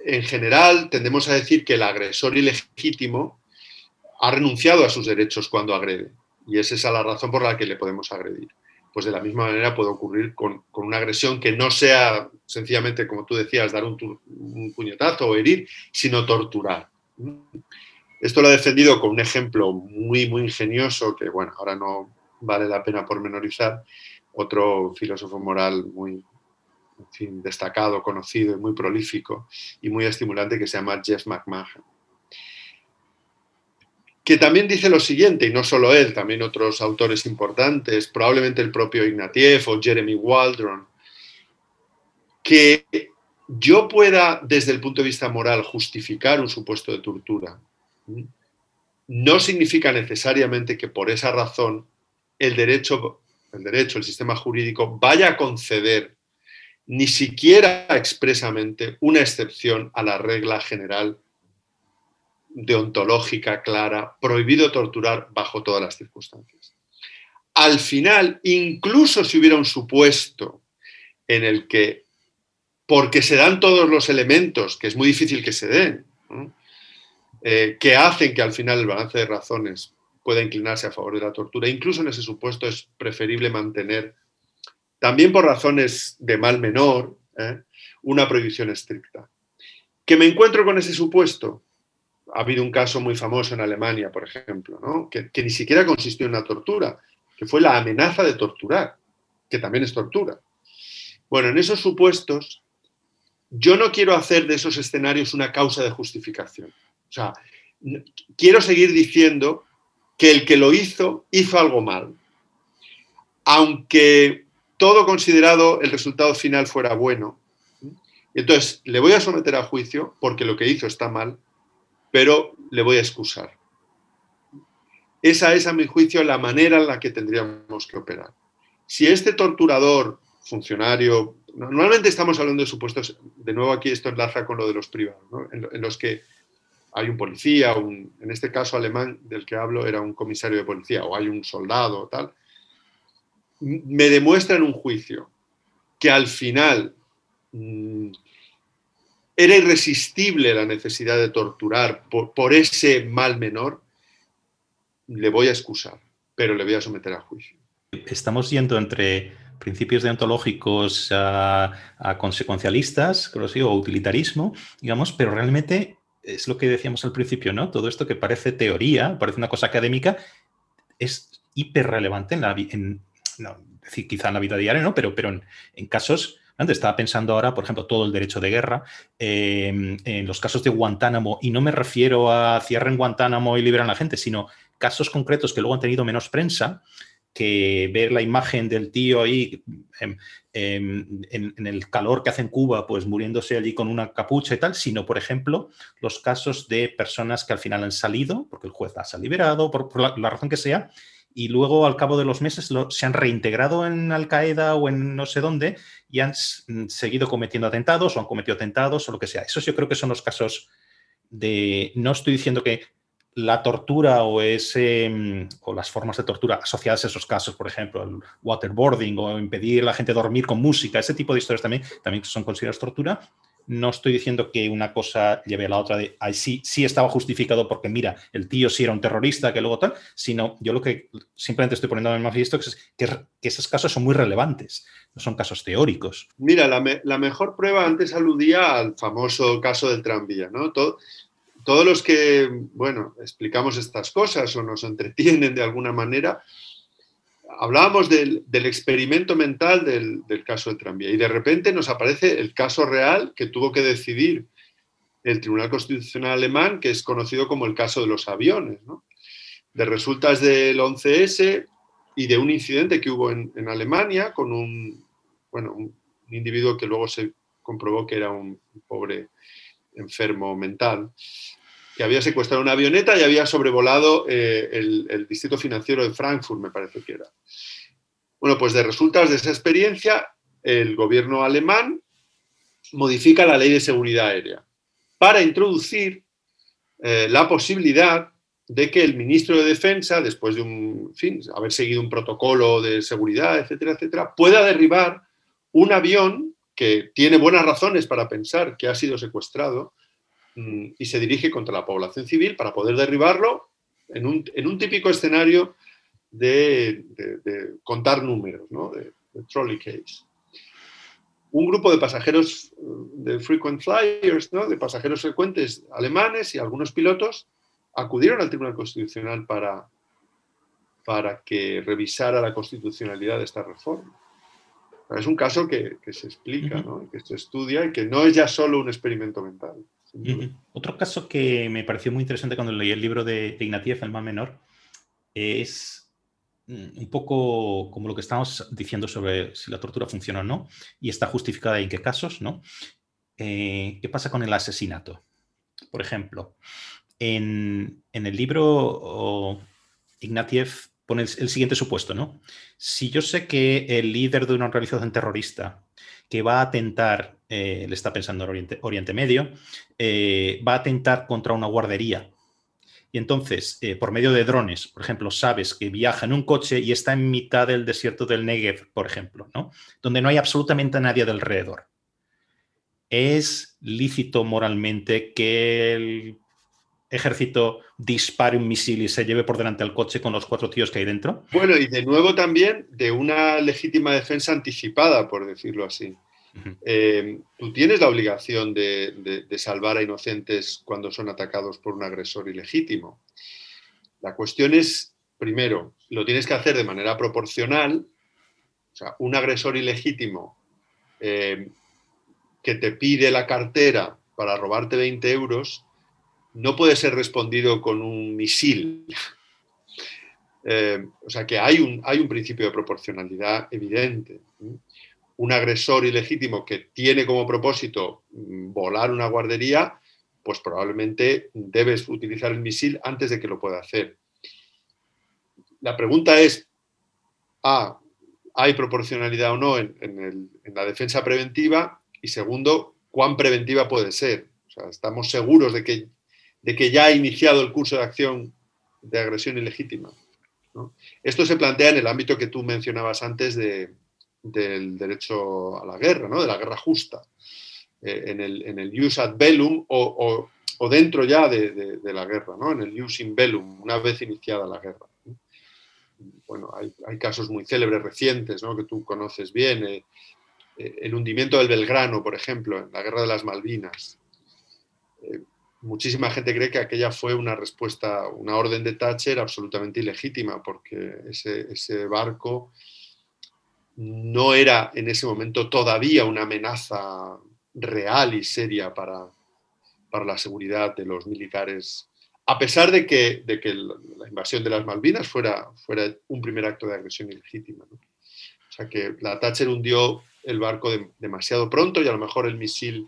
En general, tendemos a decir que el agresor ilegítimo ha renunciado a sus derechos cuando agrede. Y esa es la razón por la que le podemos agredir. Pues de la misma manera puede ocurrir con, una agresión que no sea sencillamente, como tú decías, dar un, puñetazo o herir, sino torturar. Esto lo ha defendido con un ejemplo muy, muy ingenioso que, bueno, ahora no vale la pena pormenorizar, otro filósofo moral muy destacado, conocido y muy prolífico y muy estimulante que se llama Jeff McMahon que también dice lo siguiente, y no solo él, también otros autores importantes, probablemente el propio Ignatieff o Jeremy Waldron, que yo pueda, desde el punto de vista moral, justificar un supuesto de tortura, no significa necesariamente que por esa razón el derecho, el derecho, el sistema jurídico, vaya a conceder ni siquiera expresamente una excepción a la regla general deontológica clara, prohibido torturar bajo todas las circunstancias. Al final, incluso si hubiera un supuesto en el que, porque se dan todos los elementos, que es muy difícil que se den, eh, que hacen que al final el balance de razones pueda inclinarse a favor de la tortura, incluso en ese supuesto es preferible mantener, también por razones de mal menor, ¿eh? una prohibición estricta. ¿Que me encuentro con ese supuesto? Ha habido un caso muy famoso en Alemania, por ejemplo, que, ni siquiera consistió en una tortura, que fue la amenaza de torturar, que también es tortura. Bueno, en esos supuestos, yo no quiero hacer de esos escenarios una causa de justificación. O sea, quiero seguir diciendo que el que lo hizo hizo algo mal. Aunque todo considerado el resultado final fuera bueno. Entonces, le voy a someter a juicio porque lo que hizo está mal, pero le voy a excusar. Esa es, a mi juicio, la manera en la que tendríamos que operar. Si este torturador, funcionario, normalmente estamos hablando de supuestos, de nuevo aquí esto enlaza con lo de los privados, en, los que hay un policía, en este caso alemán del que hablo era un comisario de policía, o hay un soldado, tal, me demuestra en un juicio que al final mm, era irresistible la necesidad de torturar por, ese mal menor, le voy a excusar, pero le voy a someter a juicio. Estamos yendo entre principios deontológicos a, consecuencialistas, o utilitarismo, digamos, pero realmente es lo que decíamos al principio, ¿no? Todo esto que parece teoría, parece una cosa académica, es hiper relevante en la en, no, quizá en la vida diaria, ¿no? Pero, pero en, en casos Antes estaba pensando ahora, por ejemplo, todo el derecho de guerra, em, en los casos de Guantánamo, y no me refiero a cierren Guantánamo y liberan a la gente, sino casos concretos que luego han tenido menos prensa, que ver la imagen del tío ahí en, el calor que hace en Cuba, pues muriéndose allí con una capucha y tal, sino, por ejemplo, los casos de personas que al final han salido, porque el juez las ha liberado, por, la, razón que sea, y luego al cabo de los meses se han reintegrado en Al Qaeda o en no sé dónde y han seguido cometiendo atentados o han cometido atentados o lo que sea. Esos yo creo que son los casos de... No estoy diciendo que la tortura o, ese, mm, o las formas de tortura asociadas a esos casos, por ejemplo, el waterboarding o impedir a la gente dormir con música, ese tipo de historias también, también son consideradas tortura. No estoy diciendo que una cosa lleve a la otra de, ay, sí, sí estaba justificado porque mira, el tío sí era un terrorista, que luego tal, sino yo lo que simplemente estoy poniendo en manifiesto es que, esos casos son muy relevantes, no son casos teóricos. Mira, la, la mejor prueba antes aludía al famoso caso del tranvía, ¿no? Todo, todos los que, bueno, explicamos estas cosas o nos entretienen de alguna manera, hablábamos del, experimento mental del, caso del tranvía y de repente nos aparece el caso real que tuvo que decidir el Tribunal Constitucional Alemán, que es conocido como el caso de los aviones, de resultas del 11S y de un incidente que hubo en, Alemania con un, bueno, un individuo que luego se comprobó que era un pobre enfermo mental que había secuestrado una avioneta y había sobrevolado eh, el, distrito financiero de Frankfurt, me parece que era. Bueno, pues de resultados de esa experiencia, el gobierno alemán modifica la ley de seguridad aérea para introducir eh, la posibilidad de que el ministro de Defensa, después de un, fin, haber seguido un protocolo de seguridad, etcétera, etcétera, pueda derribar un avión que tiene buenas razones para pensar que ha sido secuestrado y se dirige contra la población civil para poder derribarlo en un, típico escenario de, contar números, ¿no? de, trolley case. Un grupo de pasajeros mm, de frequent flyers, ¿no? de pasajeros frecuentes alemanes y algunos pilotos acudieron al Tribunal Constitucional para, para que revisara la constitucionalidad de esta reforma. Es un caso que, se explica, que se estudia y que no es ya solo un experimento mental. Otro caso que me pareció muy interesante cuando leí el libro de, Ignatieff, el más menor, es mm, un poco como lo que estamos diciendo sobre si la tortura funciona o no y está justificada en qué casos, ¿no? Eh, ¿Qué pasa con el asesinato? Por ejemplo, en, el libro Ignatieff pone el, el, siguiente supuesto, ¿no? Si yo sé que el líder de una organización terrorista que va a atentar, eh, le está pensando en Oriente, Medio, eh, va a atentar contra una guardería. Y entonces, eh, por medio de drones, por ejemplo, sabes que viaja en un coche y está en mitad del desierto del Negev, por ejemplo, ¿no? donde no hay absolutamente nadie alrededor. ¿Es lícito moralmente que el ejército dispare un misil y se lleve por delante al coche con los cuatro tíos que hay dentro. Bueno, y de nuevo también de una legítima defensa anticipada, por decirlo así. Eh, tú tienes la obligación de, salvar a inocentes cuando son atacados por un agresor ilegítimo. La cuestión es, primero, lo tienes que hacer de manera proporcional. O sea, un agresor ilegítimo eh, que te pide la cartera para robarte 20 euros, no puede ser respondido con un misil. Eh, o sea que hay un, hay un principio de proporcionalidad evidente. Un agresor ilegítimo que tiene como propósito mm, volar una guardería, pues probablemente debes utilizar el misil antes de que lo pueda hacer. La pregunta es, A, ¿hay proporcionalidad o no en, la defensa preventiva? Y segundo, ¿cuán preventiva puede ser? O sea, ¿estamos seguros de que de que ya ha iniciado el curso de acción de agresión ilegítima. Esto se plantea en el ámbito que tú mencionabas antes del derecho a la guerra, ¿no? de la guerra justa, eh, en, el, en el jus ad bellum o, dentro ya de, la guerra, ¿no? en el jus in bellum, una vez iniciada la guerra. Bueno, hay, casos muy célebres recientes que tú conoces bien, eh, eh, el hundimiento del Belgrano, por ejemplo, en la guerra de las Malvinas muchísima gente cree que aquella fue una respuesta, una orden de Thatcher absolutamente ilegítima, porque ese, barco no era en ese momento todavía una amenaza real y seria para, para la seguridad de los militares, a pesar de que, de que la invasión de las Malvinas fuera, fuera un primer acto de agresión ilegítima. O sea que la Thatcher hundió el barco demasiado pronto y a lo mejor el misil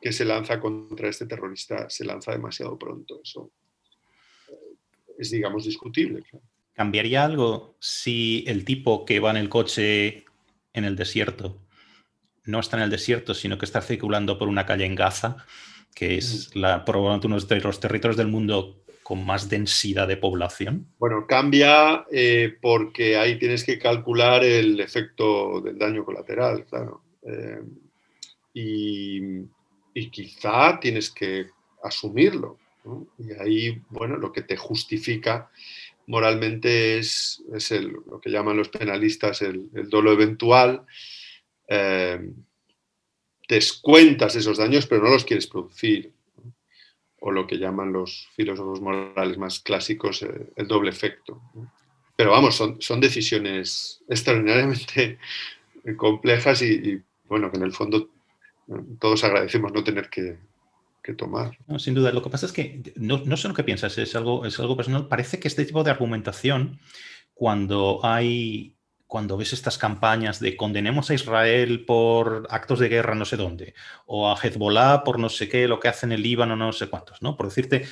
que se lanza contra este terrorista se lanza demasiado pronto. Eso eh, es, digamos, discutible. ¿Cambiaría algo si el tipo que va en el coche en el desierto no está en el desierto, sino que está circulando por una calle en Gaza, que es la, probablemente uno de los territorios del mundo con más densidad de población? Bueno, cambia eh, porque ahí tienes que calcular el efecto del daño colateral, claro. Eh, y, quizá tienes que asumirlo. Y ahí, bueno, lo que te justifica moralmente es, es lo que llaman los penalistas el, dolo eventual. Eh, descuentas esos daños, pero no los quieres producir. O lo que llaman los filósofos morales más clásicos eh, el doble efecto. Pero vamos, son, son decisiones extraordinariamente complejas y, bueno, que en el fondo eh, todos agradecemos no tener que, tomar. sin duda, lo que pasa es que no, sé lo que piensas, es algo, personal. Parece que este tipo de argumentación, cuando hay cuando ves estas campañas de condenemos a Israel por actos de guerra no sé dónde, o a Hezbollah por no sé qué, lo que hace en el Líbano, no sé cuántos, ¿no? Por decirte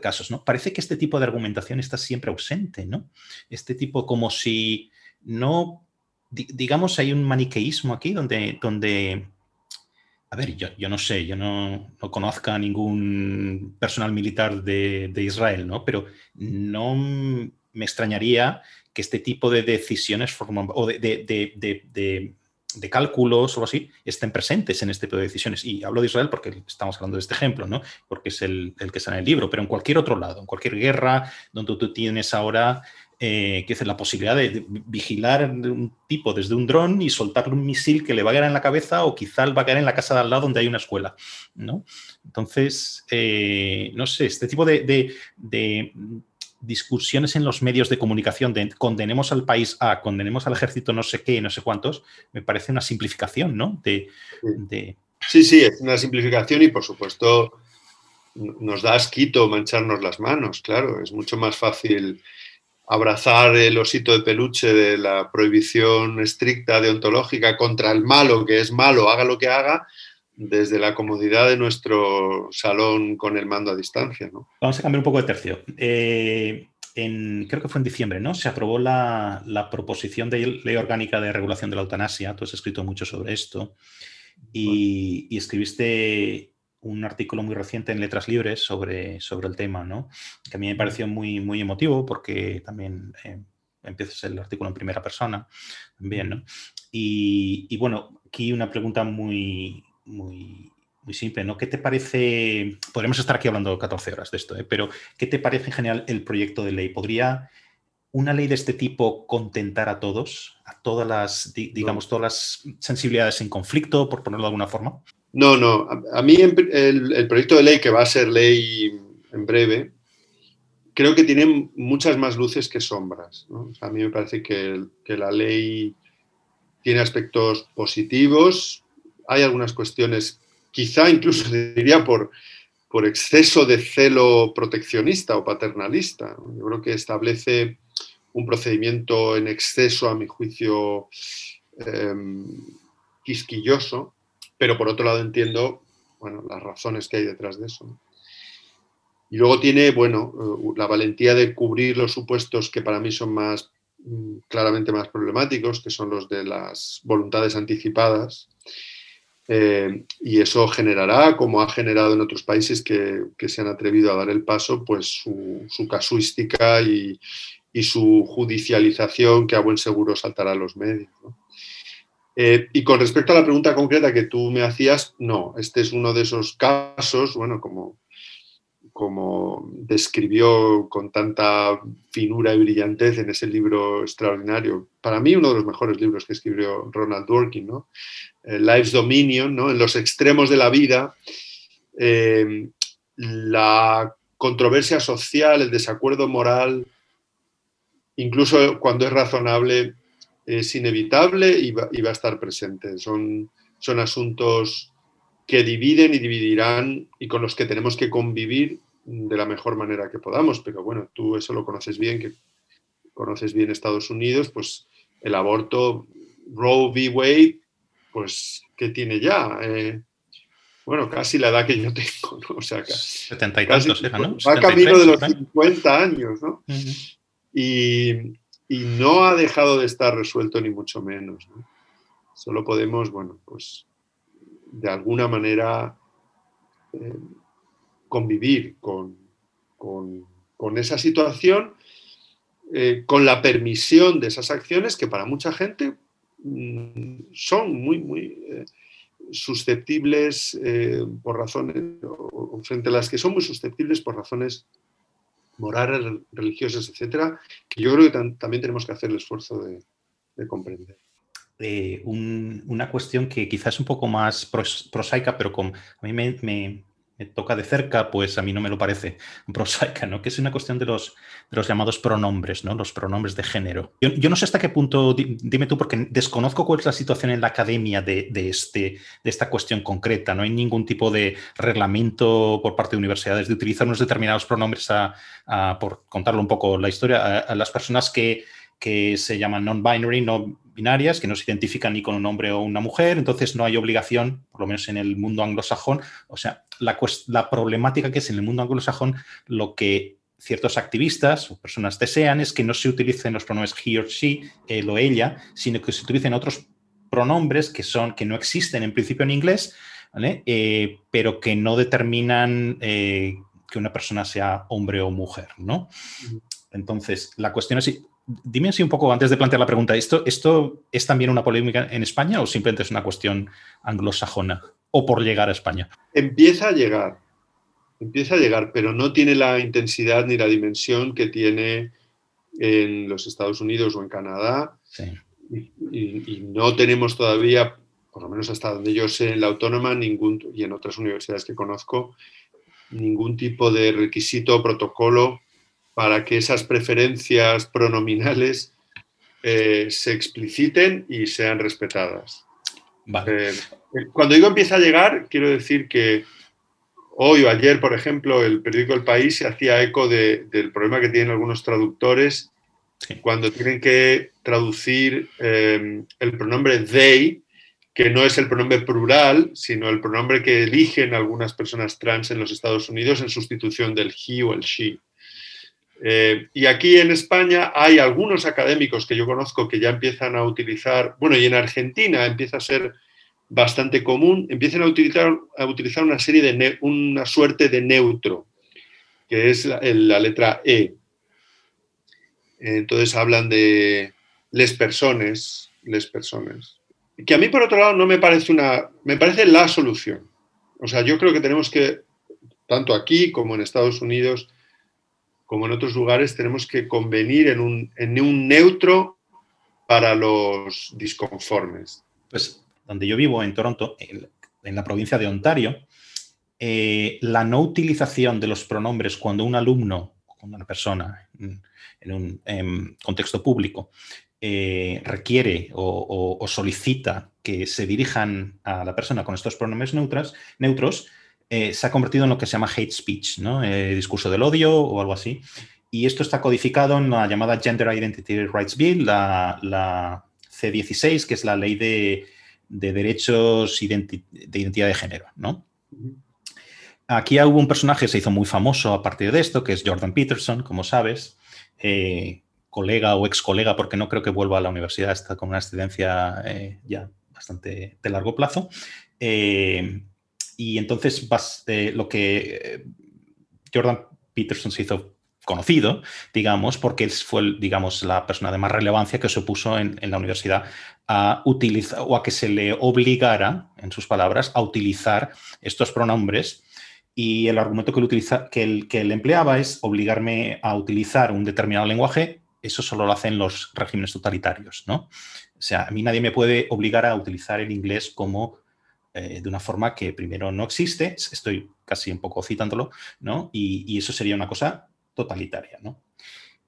casos. Parece que este tipo de argumentación está siempre ausente, ¿no? Este tipo como si no, digamos, hay un maniqueísmo aquí donde, donde a ver, yo, yo no sé, yo no, no conozco a ningún personal militar de, de Israel, ¿no? Pero no me extrañaría que este tipo de decisiones o de, cálculos o así estén presentes en este tipo de decisiones. Y hablo de Israel porque estamos hablando de este ejemplo, ¿no? Porque es el, que está en el libro, pero en cualquier otro lado, en cualquier guerra donde tú tienes ahora eh, que la posibilidad de, vigilar un tipo desde un dron y soltarle un misil que le va a caer en la cabeza o quizá va a caer en la casa de al lado donde hay una escuela, ¿no? Entonces, eh, no sé, este tipo de discusiones en los medios de comunicación de condenemos al país A, condenemos al ejército no sé qué, no sé cuántos, me parece una simplificación, ¿no? De, Sí, sí, es una simplificación y por supuesto nos da asquito mancharnos las manos, claro, es mucho más fácil abrazar el osito de peluche de la prohibición estricta deontológica contra el malo, que es malo, haga lo que haga, desde la comodidad de nuestro salón con el mando a distancia. ¿no? Vamos a cambiar un poco de tercio. Eh, en, creo que fue en diciembre, ¿no? Se aprobó la, proposición de ley orgánica de regulación de la eutanasia. Tú has escrito mucho sobre esto y, escribiste un artículo muy reciente en Letras Libres sobre, sobre el tema, ¿no? Que a mí me pareció muy, muy emotivo porque también eh, empiezas el artículo en primera persona también, ¿no? Y, y bueno, aquí una pregunta muy, muy, muy simple, ¿no? ¿Qué te parece? Podríamos estar aquí hablando 14 horas de esto, ¿eh? pero ¿qué te parece en general el proyecto de ley? ¿Podría una ley de este tipo contentar a todos, a todas las, digamos, todas las sensibilidades en conflicto, por ponerlo de alguna forma? No, no. A, mí el, proyecto de ley que va a ser ley en breve, creo que tiene muchas más luces que sombras. a mí me parece que, la ley tiene aspectos positivos, hay algunas cuestiones, quizá incluso diría por, por exceso de celo proteccionista o paternalista. Yo creo que establece un procedimiento en exceso, a mi juicio, em, quisquilloso, pero por otro lado entiendo bueno, las razones que hay detrás de eso. Y luego tiene, bueno, eh, la valentía de cubrir los supuestos que para mí son más mm, claramente más problemáticos, que son los de las voluntades anticipadas, eh, y eso generará, como ha generado en otros países que, se han atrevido a dar el paso, pues su, casuística y, su judicialización que a buen seguro saltará a los medios. Eh, y con respecto a la pregunta concreta que tú me hacías, no, este es uno de esos casos, bueno, como como describió con tanta finura y brillantez en ese libro extraordinario, para mí uno de los mejores libros que escribió Ronald Dworkin, ¿no? Eh, Life's Dominion, ¿no? en los extremos de la vida, eh, la controversia social, el desacuerdo moral, incluso cuando es razonable, es inevitable y va, a estar presente. Son, son asuntos que dividen y dividirán y con los que tenemos que convivir de la mejor manera que podamos. Pero bueno, tú eso lo conoces bien, que conoces bien Estados Unidos, pues el aborto, Roe v. Wade, pues, ¿qué tiene ya? Eh, bueno, casi la edad que yo tengo, ¿no? O sea, 70 y tantos ¿no? Va camino de los 50 años, ¿no? y, no ha dejado de estar resuelto ni mucho menos, ¿no? Solo podemos, bueno, pues de alguna manera eh, convivir con, esa situación, eh, con la permisión de esas acciones que para mucha gente mm, son muy, muy... Eh, susceptibles por razones, o, frente a las que son muy susceptibles por razones morales, religiosas, etcétera, que yo creo que también tenemos que hacer el esfuerzo de, comprender. Eh, una cuestión que quizás es un poco más prosaica, pero con, a mí me toca de cerca, pues a mí no me lo parece prosaica, ¿no? Que es una cuestión de los, de los llamados pronombres, ¿no? Los pronombres de género. Yo, no sé hasta qué punto, dime tú, porque desconozco cuál es la situación en la academia de, este, de esta cuestión concreta. No hay ningún tipo de reglamento por parte de universidades de utilizar unos determinados pronombres a, por contarlo un poco la historia, a las personas que que se llaman non-binary, no binarias, que no se identifican ni con un hombre o una mujer, entonces no hay obligación, por lo menos en el mundo anglosajón, o sea, la, la problemática que es en el mundo anglosajón, lo que ciertos activistas o personas desean es que no se utilicen los pronombres he or she, él o ella, sino que se utilicen otros pronombres que son que no existen en principio en inglés, eh, pero que no determinan eh, que una persona sea hombre o mujer, ¿no? Entonces, la cuestión es Dime así un poco, antes de plantear la pregunta, ¿esto, ¿esto es también una polémica en España o simplemente es una cuestión anglosajona o por llegar a España? Empieza a llegar, empieza a llegar, pero no tiene la intensidad ni la dimensión que tiene en los Estados Unidos o en Canadá. Y, no tenemos todavía, por lo menos hasta donde yo sé, en la autónoma ningún, y en otras universidades que conozco, ningún tipo de requisito o protocolo para que esas preferencias pronominales eh, se expliciten y sean respetadas. Eh, cuando digo empieza a llegar, quiero decir que hoy o ayer, por ejemplo, el periódico El País se hacía eco del problema que tienen algunos traductores cuando tienen que traducir eh, el pronombre they, que no es el pronombre plural, sino el pronombre que eligen algunas personas trans en los Estados Unidos en sustitución del he o el she. Eh, y aquí en España hay algunos académicos que yo conozco que ya empiezan a utilizar, bueno, y en Argentina empieza a ser bastante común, empiezan a utilizar, a utilizar una serie de, una suerte de neutro, que es la, letra E. Entonces hablan de les personas, les personas. Que a mí, por otro lado, no me parece una, me parece la solución. O sea, yo creo que tenemos que, tanto aquí como en Estados Unidos, como en otros lugares, tenemos que convenir en un, neutro para los disconformes. Pues donde yo vivo, en Toronto, en la provincia de Ontario, eh, la no utilización de los pronombres cuando un alumno, cuando una persona en, un contexto público eh, requiere o, solicita que se dirijan a la persona con estos pronombres neutros, eh, se ha convertido en lo que se llama hate speech, ¿no? Eh, discurso del odio o algo así. Y esto está codificado en la llamada Gender Identity Rights Bill, la, C16, que es la ley de, derechos de identidad de género. ¿no? Aquí hubo un personaje que se hizo muy famoso a partir de esto, que es Jordan Peterson, como sabes, eh, colega o ex colega, porque no creo que vuelva a la universidad, está con una excedencia ya bastante de largo plazo. Y entonces eh, lo que eh, Jordan Peterson se hizo conocido, digamos, porque él fue, digamos, la persona de más relevancia que se opuso en, la universidad a utilizar o a que se le obligara, en sus palabras, a utilizar estos pronombres. Y el argumento que él, utiliza, que él, que él empleaba es obligarme a utilizar un determinado lenguaje. Eso solo lo hacen los regímenes totalitarios, ¿no? O sea, a mí nadie me puede obligar a utilizar el inglés como eh, de una forma que primero no existe, estoy casi un poco citándolo, ¿no? Y, eso sería una cosa totalitaria, ¿no?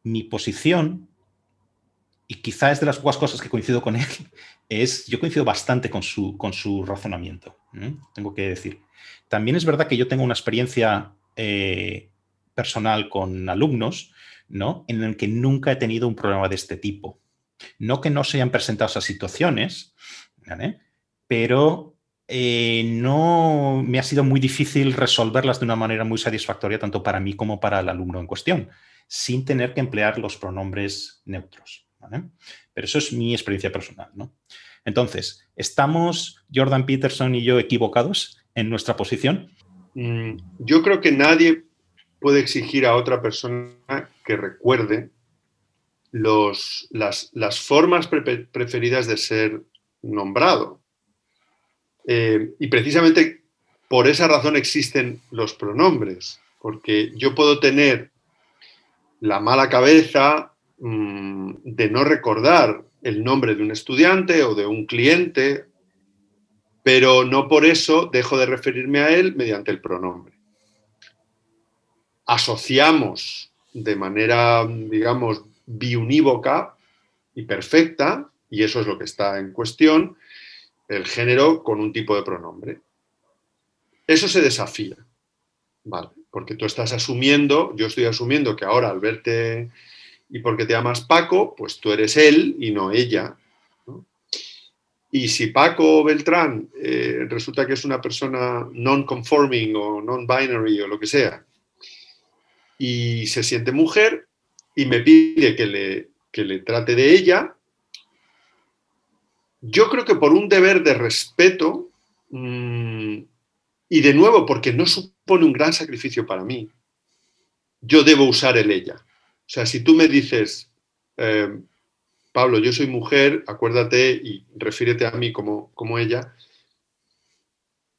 Mi posición, y quizá es de las pocas cosas que coincido con él, es, yo coincido bastante con su, con su razonamiento, tengo que decir. También es verdad que yo tengo una experiencia eh, personal con alumnos, ¿no? En el que nunca he tenido un problema de este tipo. No que no se hayan presentado esas situaciones, pero eh, no me ha sido muy difícil resolverlas de una manera muy satisfactoria, tanto para mí como para el alumno en cuestión, sin tener que emplear los pronombres neutros. Pero eso es mi experiencia personal. ¿no? Entonces, ¿estamos Jordan Peterson y yo equivocados en nuestra posición? Mm, yo creo que nadie puede exigir a otra persona que recuerde las, formas preferidas de ser nombrado. Eh, y precisamente por esa razón existen los pronombres, porque yo puedo tener la mala cabeza mm, de no recordar el nombre de un estudiante o de un cliente, pero no por eso dejo de referirme a él mediante el pronombre. Asociamos de manera, digamos, biunívoca y perfecta, y eso es lo que está en cuestión, el género con un tipo de pronombre. Eso se desafía, ¿vale? Porque tú estás asumiendo, yo estoy asumiendo que ahora al verte y porque te llamas Paco, pues tú eres él y no ella. Y si Paco Beltrán eh, resulta que es una persona non-conforming o non-binary o lo que sea, y se siente mujer y me pide que le, que le trate de ella, yo creo que por un deber de respeto mm, y de nuevo porque no supone un gran sacrificio para mí, yo debo usar el ella. O sea, si tú me dices, eh, Pablo, yo soy mujer, acuérdate y refírete a mí como, como ella,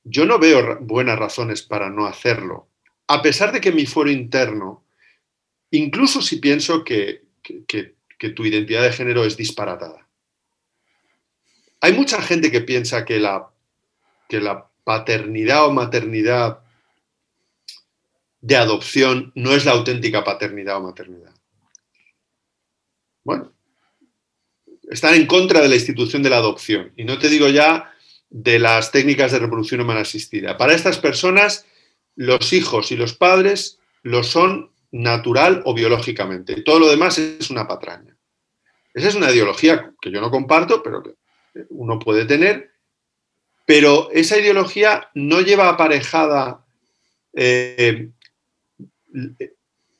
yo no veo buenas razones para no hacerlo. A pesar de que mi fuero interno, incluso si pienso que, que tu identidad de género es disparatada hay mucha gente que piensa que la, paternidad o maternidad de adopción no es la auténtica paternidad o maternidad. Bueno, están en contra de la institución de la adopción. Y no te digo ya de las técnicas de reproducción humana asistida. Para estas personas, los hijos y los padres lo son natural o biológicamente. Y todo lo demás es una patraña. Esa es una ideología que yo no comparto, pero que uno puede tener, pero esa ideología no lleva aparejada eh,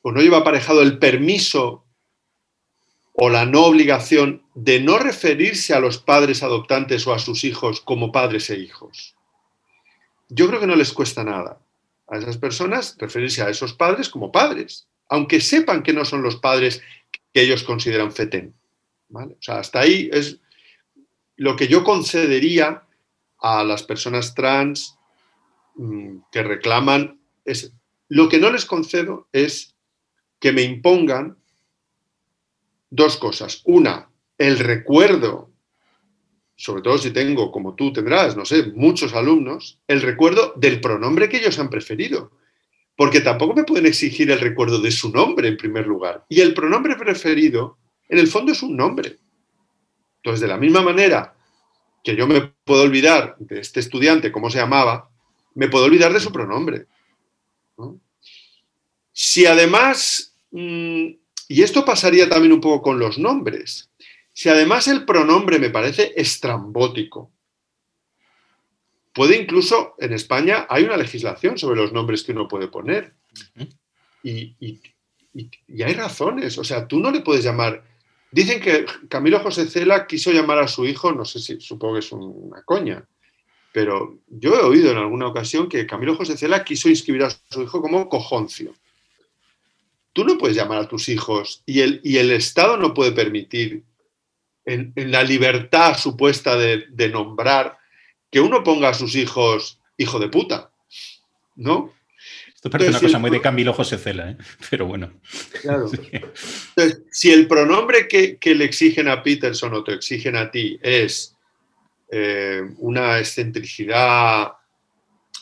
o no lleva aparejado el permiso o la no obligación de no referirse a los padres adoptantes o a sus hijos como padres e hijos. Yo creo que no les cuesta nada a esas personas referirse a esos padres como padres, aunque sepan que no son los padres que ellos consideran fetén. O sea, hasta ahí es, lo que yo concedería a las personas trans mm, que reclaman es, lo que no les concedo es que me impongan dos cosas. Una, el recuerdo, sobre todo si tengo, como tú tendrás, no sé, muchos alumnos, el recuerdo del pronombre que ellos han preferido. Porque tampoco me pueden exigir el recuerdo de su nombre en primer lugar. Y el pronombre preferido, en el fondo, es un nombre. Entonces, de la misma manera que yo me puedo olvidar de este estudiante, cómo se llamaba, me puedo olvidar de su pronombre. Si además, mm, y esto pasaría también un poco con los nombres, si además el pronombre me parece estrambótico, puede incluso, en España hay una legislación sobre los nombres que uno puede poner. y, y hay razones, o sea, tú no le puedes llamar Dicen que Camilo José Cela quiso llamar a su hijo, no sé si supongo que es una coña, pero yo he oído en alguna ocasión que Camilo José Cela quiso inscribir a su hijo como cojoncio. Tú no puedes llamar a tus hijos y el, y el Estado no puede permitir, en, la libertad supuesta de, de nombrar, que uno ponga a sus hijos hijo de puta. ¿No? Esto parece una cosa muy de Camilo José Cela, ¿eh? pero bueno. Claro. Entonces, si el pronombre que, le exigen a Peterson o te exigen a ti es eh, una excentricidad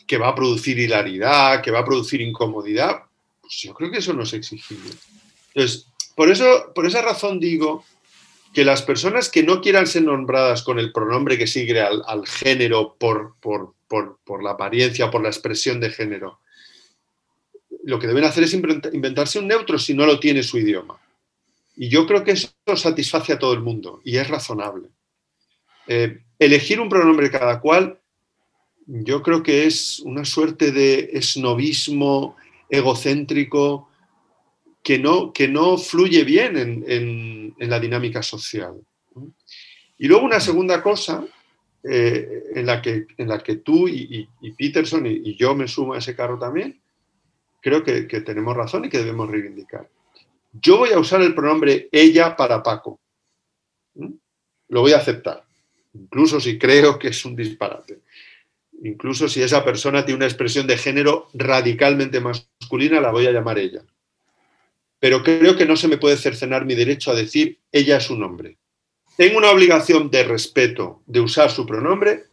que va a producir hilaridad, que va a producir incomodidad, pues yo creo que eso no es exigible. Entonces, por, eso, por esa razón digo que las personas que no quieran ser nombradas con el pronombre que sigue al, género por, por, por, la apariencia, por la expresión de género, lo que deben hacer es inventarse un neutro si no lo tiene su idioma. Y yo creo que eso satisface a todo el mundo y es razonable. Eh, elegir un pronombre cada cual, yo creo que es una suerte de esnovismo egocéntrico que no, que no fluye bien en, la dinámica social. Y luego una segunda cosa eh, en, la que, en la que tú y, Peterson y, yo me sumo a ese carro también, creo que, tenemos razón y que debemos reivindicar. Yo voy a usar el pronombre ella para Paco. Lo voy a aceptar, incluso si creo que es un disparate. Incluso si esa persona tiene una expresión de género radicalmente masculina, la voy a llamar ella. Pero creo que no se me puede cercenar mi derecho a decir ella es un hombre. Tengo una obligación de respeto de usar su pronombre,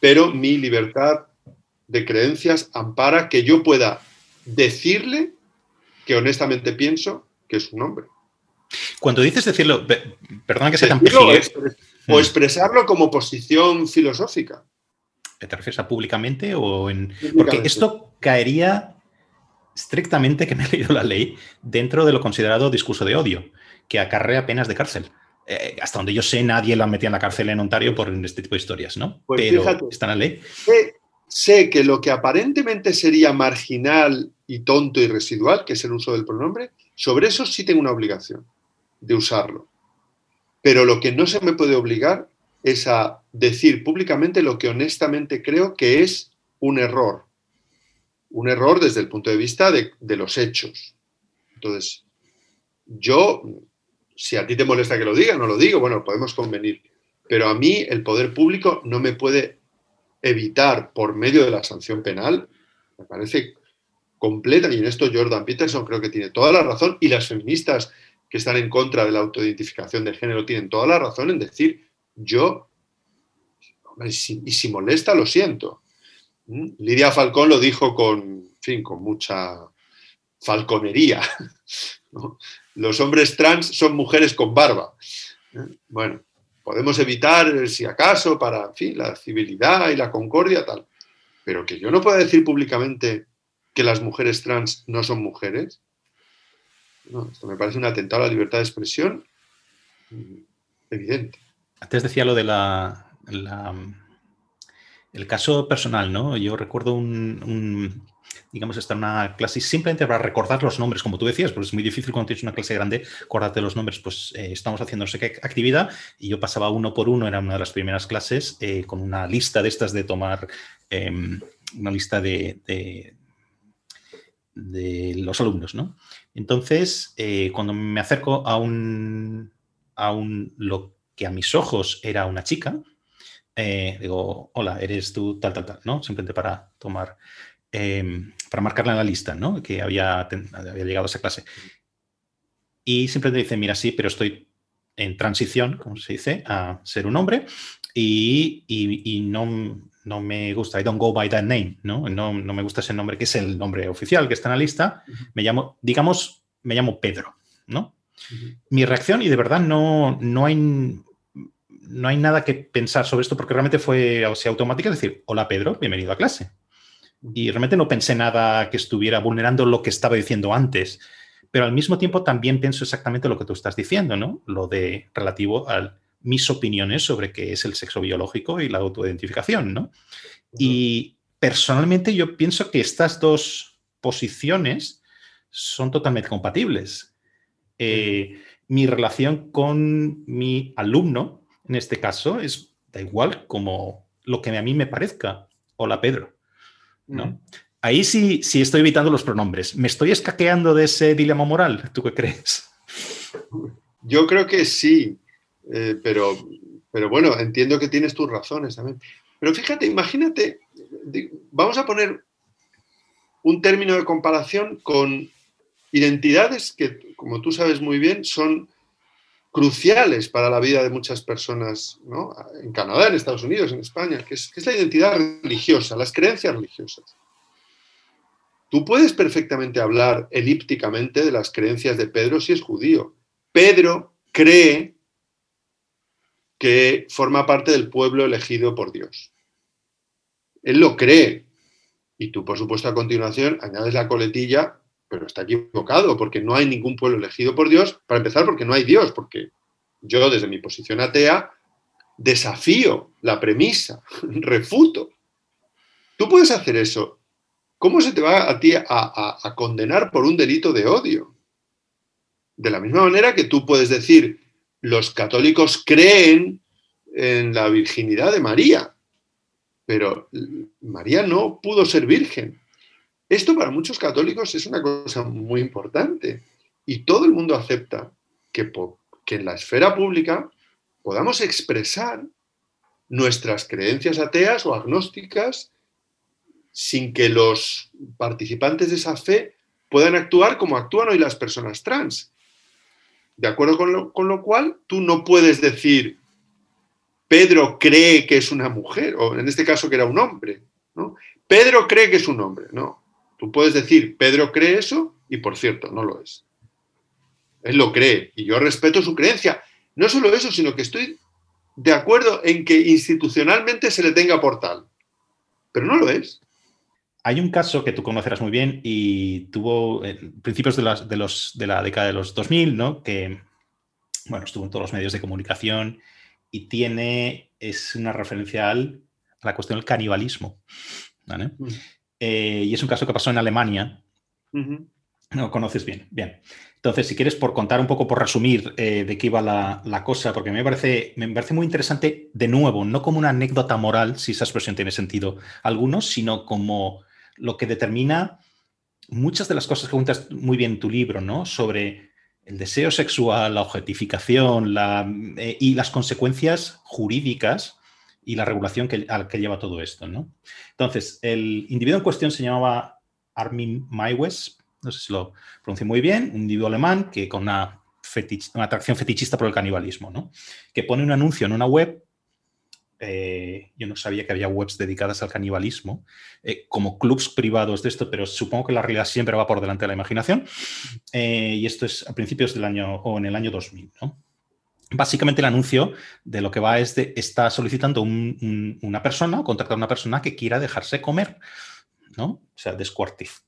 pero mi libertad de creencias ampara que yo pueda decirle que honestamente pienso que es un hombre. Cuando dices decirlo, perdona que sea tan O mm. expresarlo como posición filosófica. ¿Te refieres a públicamente o en.? Porque esto caería estrictamente, que me he leído la ley, dentro de lo considerado discurso de odio, que acarrea penas de cárcel. Eh, hasta donde yo sé, nadie la metía en la cárcel en Ontario por este tipo de historias, ¿no? Pues Pero está en la ley. sé que lo que aparentemente sería marginal y tonto y residual, que es el uso del pronombre, sobre eso sí tengo una obligación de usarlo. Pero lo que no se me puede obligar es a decir públicamente lo que honestamente creo que es un error. Un error desde el punto de vista de, los hechos. Entonces, yo, si a ti te molesta que lo diga, no lo digo, bueno, podemos convenir. Pero a mí el poder público no me puede evitar por medio de la sanción penal, me parece completa, y en esto Jordan Peterson creo que tiene toda la razón, y las feministas que están en contra de la autoidentificación de género tienen toda la razón en decir, yo, y si, molesta, lo siento. ¿Mm? Lidia Falcón lo dijo con, fin, con mucha falconería. Los hombres trans son mujeres con barba. ¿Eh? Bueno, podemos evitar, si acaso, para fin, la civilidad y la concordia, tal. Pero que yo no pueda decir públicamente que las mujeres trans no son mujeres, esto me parece un atentado a la libertad de expresión mm, evidente. Antes decía lo de la, el caso personal, ¿no? Yo recuerdo un, digamos, estar en una clase simplemente para recordar los nombres, como tú decías, porque es muy difícil cuando tienes una clase grande acordarte los nombres, pues eh, estamos haciendo no sé qué actividad y yo pasaba uno por uno, era una de las primeras clases, eh, con una lista de estas de tomar, em, una lista de los alumnos, ¿no? Entonces, eh, cuando me acerco a un, a un, lo que a mis ojos era una chica, eh, digo, hola, eres tú tal, tal, tal, ¿no? Simplemente para tomar, em, para marcarla en la lista, ¿no? Que había, había llegado a esa clase. Y simplemente dice, mira, sí, pero estoy en transición, como se dice, a ser un hombre y, y no, no me gusta, I don't go by that name, ¿no? ¿no? No, me gusta ese nombre, que es el nombre oficial que está en la lista. Me llamo, digamos, me llamo Pedro, ¿no? Mi reacción, y de verdad no, no, hay, no hay nada que pensar sobre esto, porque realmente fue así automática, es decir, hola Pedro, bienvenido a clase. Y realmente no pensé nada que estuviera vulnerando lo que estaba diciendo antes, pero al mismo tiempo también pienso exactamente lo que tú estás diciendo, ¿no? Lo de relativo al mis opiniones sobre qué es el sexo biológico y la autoidentificación, ¿no? Y personalmente yo pienso que estas dos posiciones son totalmente compatibles. Eh, mi relación con mi alumno, en este caso, es da igual como lo que a mí me parezca. Hola, Pedro. ¿no? Ahí sí, sí estoy evitando los pronombres. ¿Me estoy escaqueando de ese dilema moral? ¿Tú qué crees? Yo creo que sí. Eh, pero, pero bueno, entiendo que tienes tus razones también. Pero fíjate, imagínate, vamos a poner un término de comparación con identidades que, como tú sabes muy bien, son cruciales para la vida de muchas personas, ¿no? en Canadá, en Estados Unidos, en España, que es, que es la identidad religiosa, las creencias religiosas. Tú puedes perfectamente hablar elípticamente de las creencias de Pedro si es judío. Pedro cree que forma parte del pueblo elegido por Dios. Él lo cree. Y tú, por supuesto, a continuación añades la coletilla, pero está equivocado, porque no hay ningún pueblo elegido por Dios, para empezar, porque no hay Dios, porque yo, desde mi posición atea, desafío la premisa, refuto. Tú puedes hacer eso. ¿Cómo se te va a ti a, condenar por un delito de odio? De la misma manera que tú puedes decir, los católicos creen en la virginidad de María, pero María no pudo ser virgen. Esto para muchos católicos es una cosa muy importante y todo el mundo acepta que, en la esfera pública podamos expresar nuestras creencias ateas o agnósticas sin que los participantes de esa fe puedan actuar como actúan hoy las personas trans. De acuerdo con lo, con lo cual, tú no puedes decir, Pedro cree que es una mujer, o en este caso que era un hombre. ¿no? Pedro cree que es un hombre. No, tú puedes decir, Pedro cree eso, y por cierto, no lo es. Él lo cree, y yo respeto su creencia. No solo eso, sino que estoy de acuerdo en que institucionalmente se le tenga por tal, pero no lo es. Hay un caso que tú conocerás muy bien y tuvo en principios de, de, los, de, la década de los 2000, ¿no? que bueno, estuvo en todos los medios de comunicación y tiene, es una referencia a la cuestión del canibalismo. Eh, y es un caso que pasó en Alemania. No conoces bien, bien. Entonces, si quieres, por contar un poco, por resumir eh, de qué iba la, cosa, porque me parece, me parece muy interesante, de nuevo, no como una anécdota moral, si esa expresión tiene sentido alguno, sino como lo que determina muchas de las cosas que cuentas muy bien en tu libro, ¿no? Sobre el deseo sexual, la objetificación la, eh, y las consecuencias jurídicas y la regulación que, al que lleva todo esto, ¿no? Entonces, el individuo en cuestión se llamaba Armin Maiwes, no sé si lo pronuncio muy bien, un individuo alemán que con una, una atracción fetichista por el canibalismo, ¿no? que pone un anuncio en una web. Eh, yo no sabía que había webs dedicadas al canibalismo, eh, como clubs privados de esto, pero supongo que la realidad siempre va por delante de la imaginación. Eh, y esto es a principios del año o en el año 2000. Básicamente el anuncio de lo que va es de, está solicitando una persona, contratar a una persona que quiera dejarse comer, ¿no? O sea, descuartizar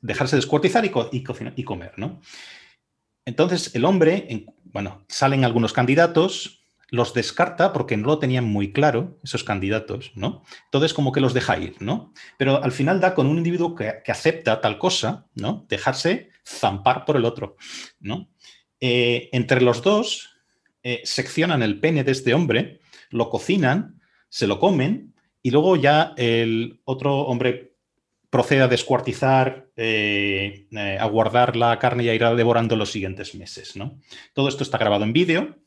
dejarse descuartizar y, y, comer, ¿no? Entonces, el hombre, bueno, salen algunos candidatos, los descarta porque no lo tenían muy claro, esos candidatos, ¿no? Entonces, como que los deja ir, ¿no? Pero al final da con un individuo que, acepta tal cosa, ¿no? Dejarse zampar por el otro, ¿no? Eh, entre los dos, eh, seccionan el pene de este hombre, lo cocinan, se lo comen y luego ya el otro hombre procede a descuartizar, eh, a guardar la carne y a ir devorando los siguientes meses. ¿no? Todo esto está grabado en vídeo.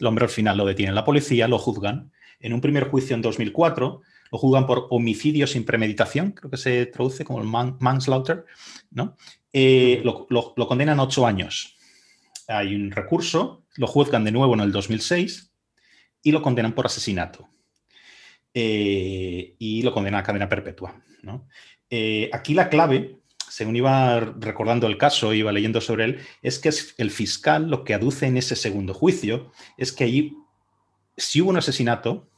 El hombre al final lo detiene la policía, lo juzgan. En un primer juicio en 2004 lo juzgan por homicidio sin premeditación, creo que se traduce como el manslaughter, ¿no? Eh, lo, lo, condenan a ocho años. Hay un recurso, lo juzgan de nuevo en el 2006 y lo condenan por asesinato. Eh, y lo condena a cadena perpetua. Eh, aquí la clave, según iba recordando el caso, iba leyendo sobre él, es que el fiscal lo que aduce en ese segundo juicio es que allí, si hubo un asesinato,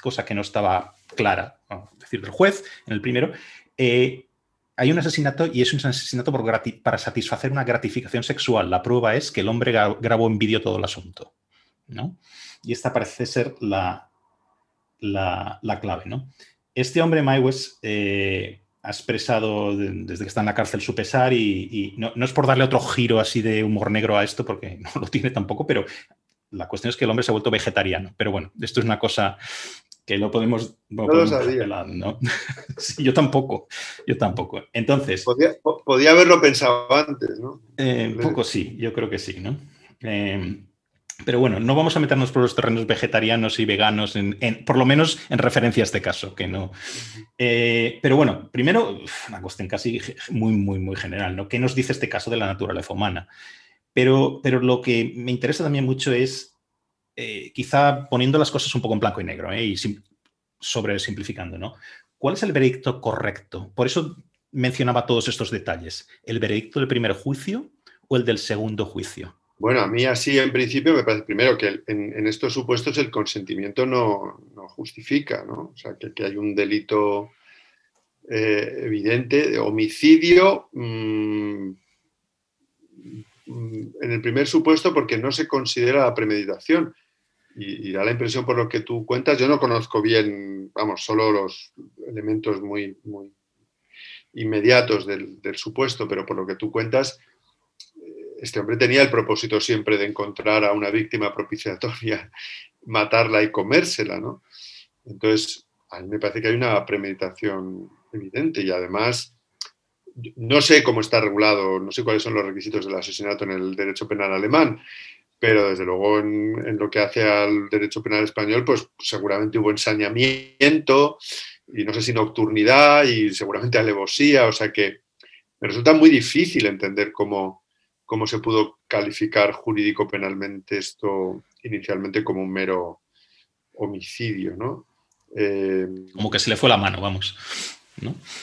cosa que no estaba clara, es decir, del juez en el primero, eh, hay un asesinato y es un asesinato para satisfacer una gratificación sexual. La prueba es que el hombre grabó en vídeo todo el asunto. ¿no? Y esta parece ser la, la, clave. ¿no? Este hombre, Maiwes, eh, ha expresado desde que está en la cárcel su pesar y, no, es por darle otro giro así de humor negro a esto, porque no lo tiene tampoco, pero la cuestión es que el hombre se ha vuelto vegetariano. Pero bueno, esto es una cosa que lo podemos... no lo sabía. ¿no? yo tampoco, yo tampoco. Entonces... Podía, haberlo pensado antes, ¿no? Eh, un poco sí, yo creo que sí, ¿no? Eh, pero bueno, no vamos a meternos por los terrenos vegetarianos y veganos, por lo menos en referencia a este caso, que no. Eh, pero bueno, primero, una cuestión casi muy, muy, muy general, ¿no? ¿Qué nos dice este caso de la naturaleza humana? Pero, pero lo que me interesa también mucho es, eh, quizá poniendo las cosas un poco en blanco y negro, ¿eh? y sobre simplificando, ¿no? ¿Cuál es el veredicto correcto? Por eso mencionaba todos estos detalles. ¿El veredicto del primer juicio o el del segundo juicio? Bueno, a mí así en principio me parece primero que en, estos supuestos el consentimiento no, justifica, ¿no? O sea, que, hay un delito eh, evidente de homicidio mm, en el primer supuesto porque no se considera la premeditación. Y, da la impresión por lo que tú cuentas, yo no conozco bien, vamos, solo los elementos muy inmediatos del supuesto, pero por lo que tú cuentas, este hombre tenía el propósito siempre de encontrar a una víctima propiciatoria, matarla y comérsela, ¿no? Entonces, a mí me parece que hay una premeditación evidente y además no sé cómo está regulado, no sé cuáles son los requisitos del asesinato en el derecho penal alemán, pero desde luego en, lo que hace al derecho penal español, pues seguramente hubo ensañamiento y no sé si nocturnidad y seguramente alevosía, o sea que me resulta muy difícil entender cómo, cómo se pudo calificar jurídico-penalmente esto inicialmente como un mero homicidio, ¿no? Eh, como que se le fue la mano, vamos.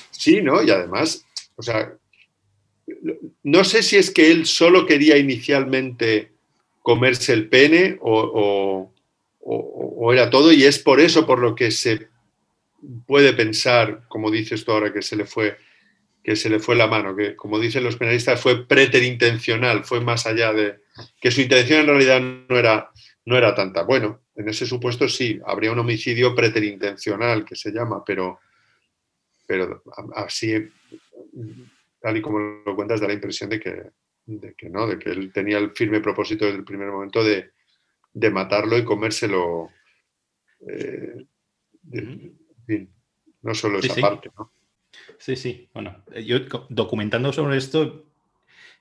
Sí, ¿no? Y además, o sea, no sé si es que él solo quería inicialmente comerse el pene o, o, era todo y es por eso por lo que se puede pensar, como dices tú ahora, que se le fue que se le fue la mano, que como dicen los penalistas fue preterintencional, fue más allá de que su intención en realidad no era, no era tanta. Bueno, en ese supuesto sí, habría un homicidio preterintencional que se llama, pero, pero así, tal y como lo cuentas, da la impresión de que, que no, de que él tenía el firme propósito desde el primer momento de, matarlo y comérselo. Eh, no solo esa parte, ¿no? Sí, sí. Bueno, eh, yo documentando sobre esto,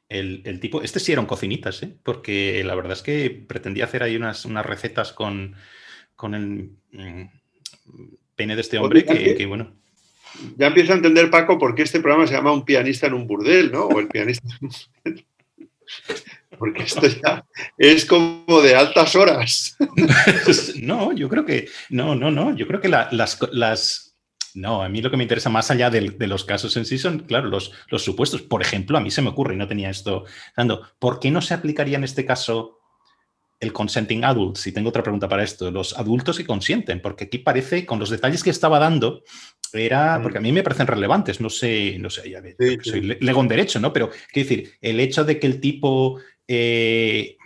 el, tipo, este sí eran cocinitas, ¿eh? porque la verdad es que pretendía hacer ahí unas, unas recetas con, con el mm, pene de este hombre que, bueno. Ya empiezo a entender, Paco, por qué este programa se llama Un pianista en un burdel, ¿no? O el pianista en un burdel. Porque esto ya es como de altas horas. No, yo creo que. No, no, no. Yo creo que las, las no, a mí lo que me interesa más allá de, los casos en sí son, claro, los, los, supuestos. Por ejemplo, a mí se me ocurre, y no tenía esto dando, ¿por qué no se aplicaría en este caso el consenting adult? Si tengo otra pregunta para esto, los adultos que consienten, porque aquí parece, con los detalles que estaba dando, era, mm. porque a mí me parecen relevantes, no sé, no sé, ya soy lego en derecho, ¿no? Pero, quiero decir, el hecho de que el tipo... Eh,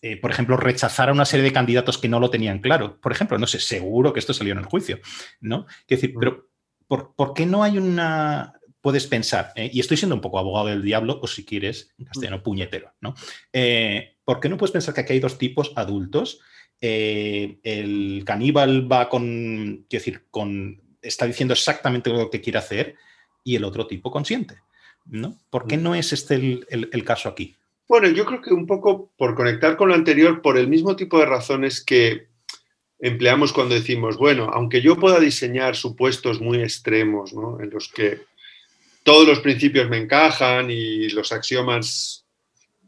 eh, por ejemplo, rechazar a una serie de candidatos que no lo tenían claro. Por ejemplo, no sé, seguro que esto salió en el juicio, ¿no? Quiero decir, pero ¿por, qué no hay una... Puedes pensar, eh, y estoy siendo un poco abogado del diablo, o si quieres, en castellano, puñetero, ¿no? Eh, ¿Por qué no puedes pensar que aquí hay dos tipos adultos? el caníbal va con, quiero decir, con, está diciendo exactamente lo que quiere hacer y el otro tipo consiente, ¿no? ¿Por qué no es este el caso aquí? Bueno, yo creo que un poco por conectar con lo anterior, por el mismo tipo de razones que empleamos cuando decimos, bueno, aunque yo pueda diseñar supuestos muy extremos, ¿no? en los que todos los principios me encajan y los axiomas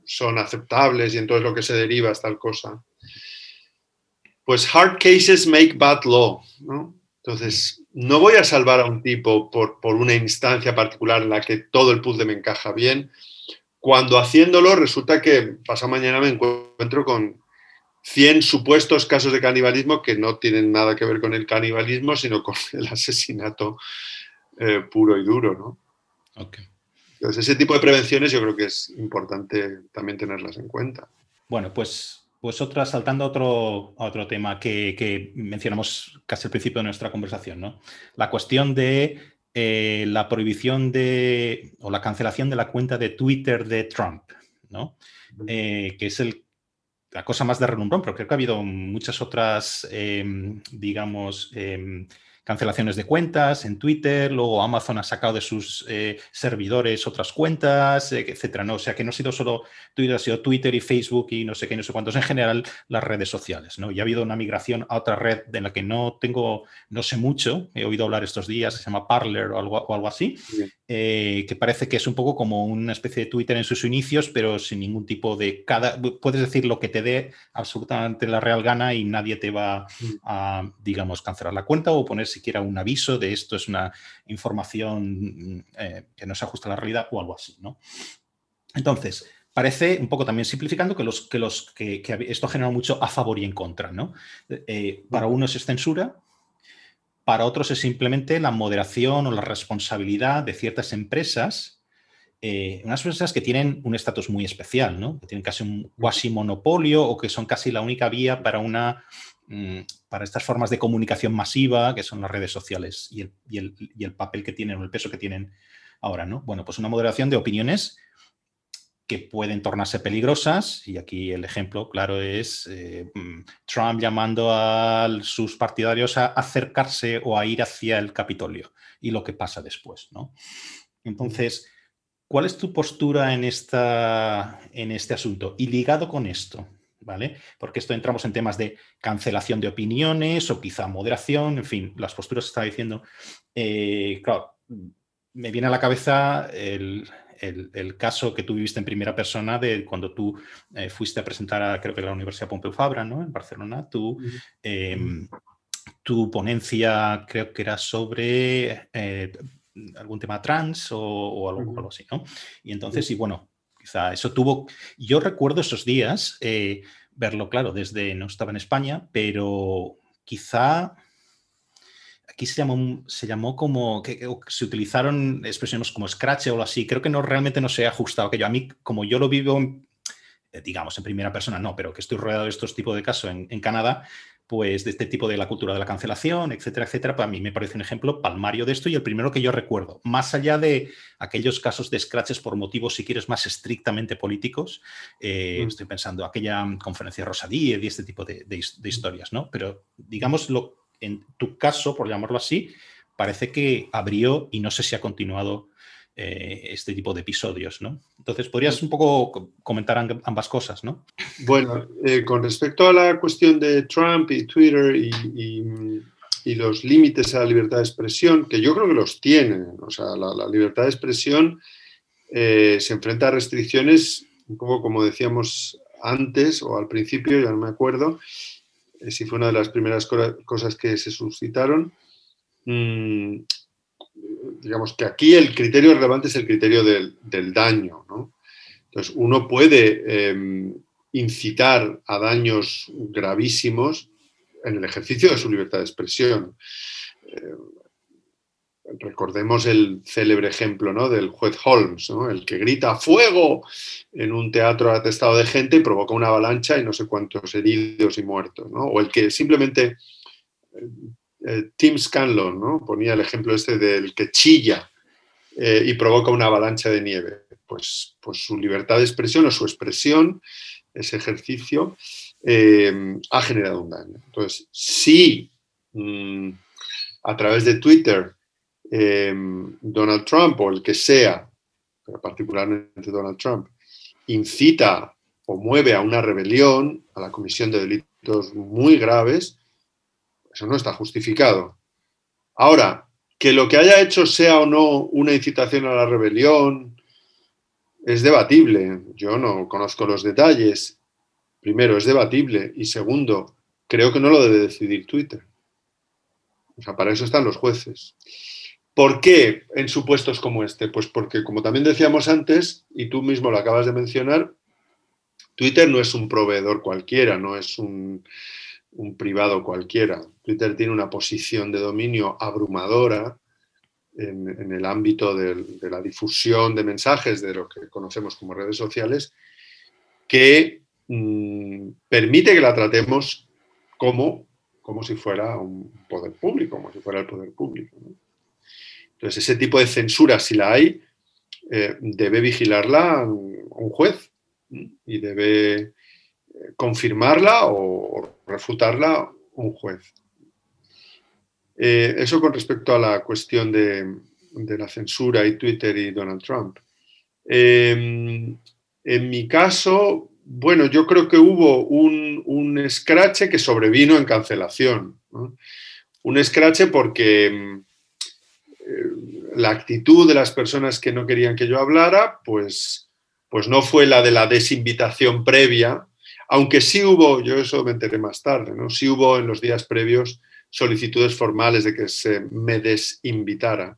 son aceptables y entonces lo que se deriva es tal cosa, pues hard cases make bad law. ¿no? Entonces, no voy a salvar a un tipo por, por una instancia particular en la que todo el puzzle me encaja bien, cuando haciéndolo resulta que pasado mañana me encuentro con 100 supuestos casos de canibalismo que no tienen nada que ver con el canibalismo, sino con el asesinato eh, puro y duro, ¿no? Entonces, ese tipo de prevenciones yo creo que es importante también tenerlas en cuenta. Bueno, pues, pues otra, saltando a otro, otro tema que, que mencionamos casi al principio de nuestra conversación, ¿no? La cuestión de eh, la prohibición de o la cancelación de la cuenta de Twitter de Trump, ¿no? Eh, que es el, la cosa más de renombrón, pero creo que ha habido muchas otras, em, digamos, em, cancelaciones de cuentas en Twitter, luego Amazon ha sacado de sus eh, servidores otras cuentas, eh, etcétera. ¿no? O sea que no ha sido solo Twitter, ha sido Twitter y Facebook y no sé qué, no sé cuántos, en general las redes sociales. ¿no? Y ha habido una migración a otra red de la que no tengo, no sé mucho, he oído hablar estos días, se llama Parler o algo, o algo así, eh, que parece que es un poco como una especie de Twitter en sus inicios, pero sin ningún tipo de cada. Puedes decir lo que te dé absolutamente la real gana y nadie te va a, digamos, cancelar la cuenta o poner siquiera un aviso de esto es una información eh, que no se ajusta a la realidad o algo así, ¿no? Entonces, parece, un poco también simplificando, que, los, que, los, que, esto ha generado mucho a favor y en contra. ¿no? Eh, para unos es censura, para otros es simplemente la moderación o la responsabilidad de ciertas empresas, eh, unas empresas que tienen un estatus muy especial, ¿no? que tienen casi un cuasi monopolio o que son casi la única vía para una mm, para estas formas de comunicación masiva, que son las redes sociales y el, y el, y el papel que tienen o el peso que tienen ahora, ¿no? Bueno, pues una moderación de opiniones que pueden tornarse peligrosas, y aquí el ejemplo claro es eh, mm, Trump llamando a sus partidarios a acercarse o a ir hacia el Capitolio y lo que pasa después. ¿no? Entonces, ¿cuál es tu postura en, esta, en este asunto? Y ligado con esto, ¿vale? Porque esto entramos en temas de cancelación de opiniones o quizá moderación, en fin, las posturas que estaba diciendo. Eh, claro, me viene a la cabeza el, el, caso que tú viviste en primera persona de cuando tú eh, fuiste a presentar a, creo que la Universidad Pompeu Fabra, ¿no? En Barcelona, tu, em, tu ponencia creo que era sobre eh, algún tema trans o, algo, así, ¿no? Y entonces, y bueno, eso tuvo, yo recuerdo esos días, eh, verlo, claro, desde, no estaba en España, pero quizá aquí se llamó, se llamó como se utilizaron expresiones como scratch o algo así. Creo que no realmente no se ha ajustado aquello. A mí, como yo lo vivo, eh, digamos, en primera persona, no, pero que estoy rodeado de estos tipos de casos en, Canadá, pues de este tipo de la cultura de la cancelación, etcétera, etcétera, para mí me parece un ejemplo palmario de esto y el primero que yo recuerdo, más allá de aquellos casos de scratches por motivos, si quieres, más estrictamente políticos, eh, mm. estoy pensando aquella conferencia Rosadí y este tipo de, de historias, ¿no? Pero digamos, lo, en tu caso, por llamarlo así, parece que abrió y no sé si ha continuado eh, este tipo de episodios, ¿no? Entonces, podrías un poco comentar ambas cosas, ¿no? Bueno, eh, con respecto a la cuestión de Trump y Twitter y, los límites a la libertad de expresión, que yo creo que los tienen, o sea, la, libertad de expresión eh, se enfrenta a restricciones, un poco como decíamos antes o al principio, ya no me acuerdo, si fue una de las primeras cosas que se suscitaron. Digamos que aquí el criterio relevante es el criterio del, daño. Entonces, uno puede em, incitar a daños gravísimos en el ejercicio de su libertad de expresión. Eh, recordemos el célebre ejemplo ¿no? del juez Holmes, el que grita ¡fuego! en un teatro atestado de gente y provoca una avalancha y no sé cuántos heridos y muertos. O el que simplemente eh, eh, Tim Scanlon ¿no? ponía el ejemplo este del que chilla eh, y provoca una avalancha de nieve. Pues, pues su libertad de expresión o su expresión, ese ejercicio, ha generado un daño. Entonces, si mm, a través de Twitter Donald Trump o el que sea, particularmente Donald Trump, incita o mueve a una rebelión, a la comisión de delitos muy graves, eso no está justificado. Ahora, que lo que haya hecho sea o no una incitación a la rebelión es debatible. Yo no conozco los detalles. Primero, es debatible. Y segundo, creo que no lo debe decidir Twitter. O sea, para eso están los jueces. ¿Por qué en supuestos como este? Pues porque, como también decíamos antes, y tú mismo lo acabas de mencionar, Twitter no es un proveedor cualquiera, no es un, privado cualquiera. Twitter tiene una posición de dominio abrumadora en, el ámbito de, la difusión de mensajes de lo que conocemos como redes sociales, que mm, permite que la tratemos como, como si fuera un poder público, como si fuera el poder público. Entonces, ese tipo de censura, si la hay, eh, debe vigilarla un juez y debe confirmarla o refutarla un juez. Eh, eso con respecto a la cuestión de, la censura y Twitter y Donald Trump. Em, en mi caso, bueno, yo creo que hubo un, un escrache que sobrevino en cancelación. Un escrache porque la actitud de las personas que no querían que yo hablara, pues, pues no fue la de la desinvitación previa, aunque sí hubo, yo eso me enteré más tarde, ¿no? sí hubo en los días previos solicitudes formales de que se me desinvitara.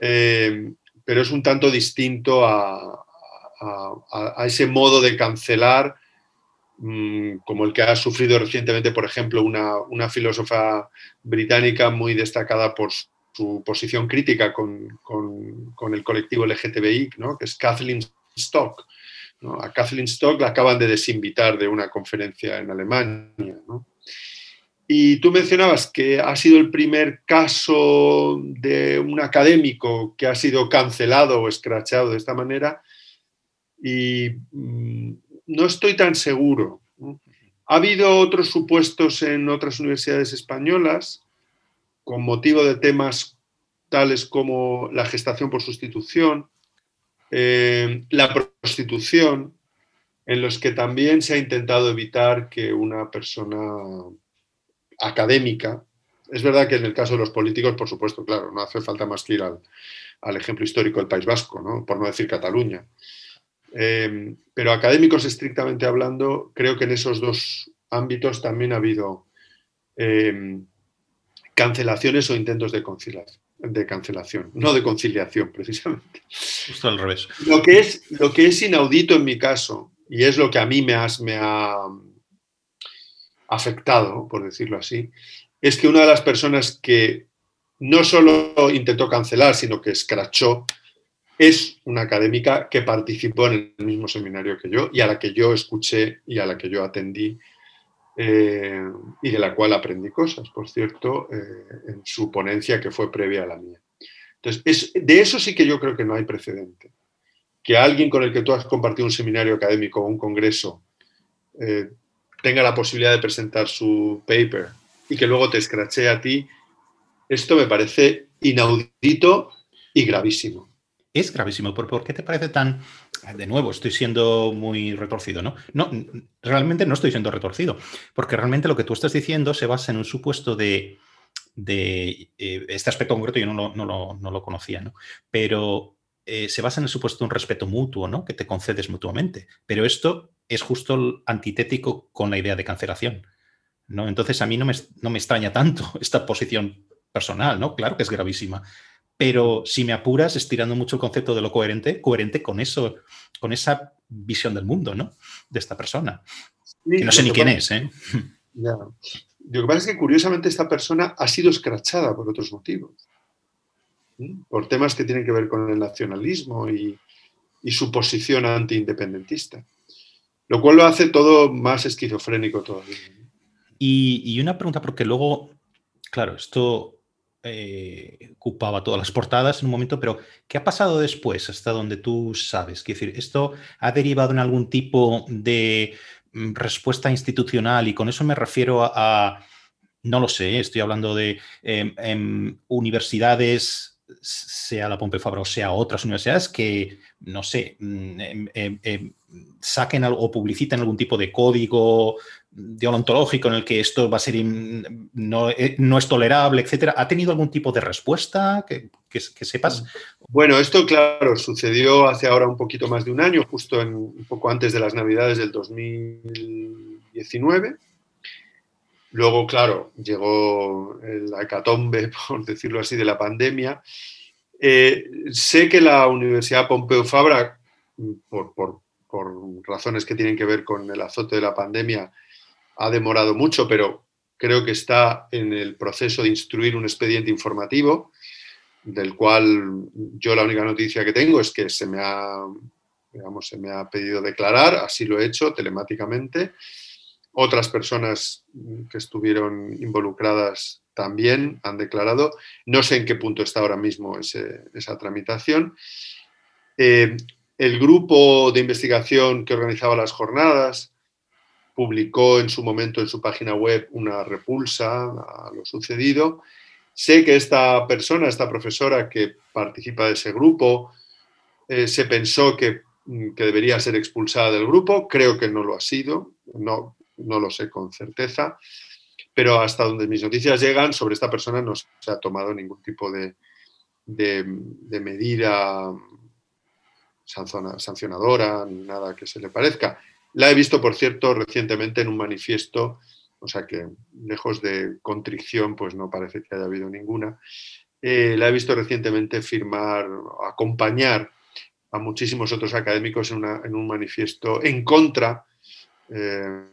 Eh, pero es un tanto distinto a, ese modo de cancelar mm, como el que ha sufrido recientemente, por ejemplo, una, filósofa británica muy destacada por su posición crítica con, el colectivo LGTBI, que es Kathleen Stock. A Kathleen Stock la acaban de desinvitar de una conferencia en Alemania. Y tú mencionabas que ha sido el primer caso de un académico que ha sido cancelado o escrachado de esta manera y mm, no estoy tan seguro. Ha habido otros supuestos en otras universidades españolas con motivo de temas tales como la gestación por sustitución, eh, la prostitución, en los que también se ha intentado evitar que una persona académica, es verdad que en el caso de los políticos, por supuesto, claro, no hace falta más que ir al, al ejemplo histórico del País Vasco, ¿no? por no decir Cataluña. Eh, pero académicos estrictamente hablando, creo que en esos dos ámbitos también ha habido eh, cancelaciones o intentos de, de, cancelación, no de conciliación, precisamente. Justo al revés. Lo que, es, lo que es inaudito en mi caso, y es lo que a mí me, me ha afectado, por decirlo así, es que una de las personas que no solo intentó cancelar, sino que escrachó es una académica que participó en el mismo seminario que yo y a la que yo escuché y a la que yo atendí eh, y de la cual aprendí cosas, por cierto, eh, en su ponencia que fue previa a la mía. Entonces, de eso sí que yo creo que no hay precedente. Que alguien con el que tú has compartido un seminario académico o un congreso eh, tenga la posibilidad de presentar su paper y que luego te escrache a ti, esto me parece inaudito y gravísimo es gravísimo. ¿Por, qué te parece tan... De nuevo, estoy siendo muy retorcido, ¿no? No, realmente no estoy siendo retorcido, porque realmente lo que tú estás diciendo se basa en un supuesto de... de eh, este aspecto concreto yo no lo, conocía, ¿no? Pero eh, se basa en el supuesto de un respeto mutuo, ¿no? Que te concedes mutuamente. Pero esto es justo antitético con la idea de cancelación, ¿no? Entonces a mí no me, no me extraña tanto esta posición personal, ¿no? Claro que es gravísima pero si me apuras, estirando mucho el concepto de lo coherente, coherente con eso, con esa visión del mundo, ¿no? De esta persona. que no sé ni quién es, ¿eh? Lo que pasa es que curiosamente esta persona ha sido escrachada por otros motivos. Por temas que tienen que ver con el nacionalismo y, su posición antiindependentista. Lo cual lo hace todo más esquizofrénico todavía. Y, y una pregunta, porque luego, claro, esto eh, ocupaba todas las portadas en un momento, pero ¿qué ha pasado después hasta donde tú sabes? Quiero decir, ¿esto ha derivado en algún tipo de mm, respuesta institucional? Y con eso me refiero a, no lo sé, estoy hablando de em, em, universidades, sea la Pompeu Fabra o sea otras universidades, que, no sé, mm, em, saquen algo o publiciten algún tipo de código deontológico en el que esto va a ser no, eh, no, es tolerable, etcétera. ¿Ha tenido algún tipo de respuesta que, que, sepas? Bueno, esto, claro, sucedió hace ahora un poquito más de un año, justo en, un poco antes de las Navidades del 2019. Luego, claro, llegó la hecatombe, por decirlo así, de la pandemia. Eh, sé que la Universidad Pompeu Fabra, por, por, por razones que tienen que ver con el azote de la pandemia, ha demorado mucho, pero creo que está en el proceso de instruir un expediente informativo, del cual yo la única noticia que tengo es que se me ha, digamos, se me ha pedido declarar, así lo he hecho telemáticamente. Otras personas que estuvieron involucradas también han declarado. No sé en qué punto está ahora mismo esa tramitación. Eh, el grupo de investigación que organizaba las jornadas publicó en su momento en su página web una repulsa a lo sucedido. Sé que esta persona, esta profesora que participa de ese grupo, eh, se pensó que, mm, que, debería ser expulsada del grupo. Creo que no lo ha sido, no, no lo sé con certeza, pero hasta donde mis noticias llegan sobre esta persona no se ha tomado ningún tipo de, de, de medida sancionadora ni nada que se le parezca. La he visto, por cierto, recientemente en un manifiesto, o sea que lejos de contrición, pues no parece que haya habido ninguna. Eh, la he visto recientemente firmar, acompañar a muchísimos otros académicos en, un manifiesto en contra eh,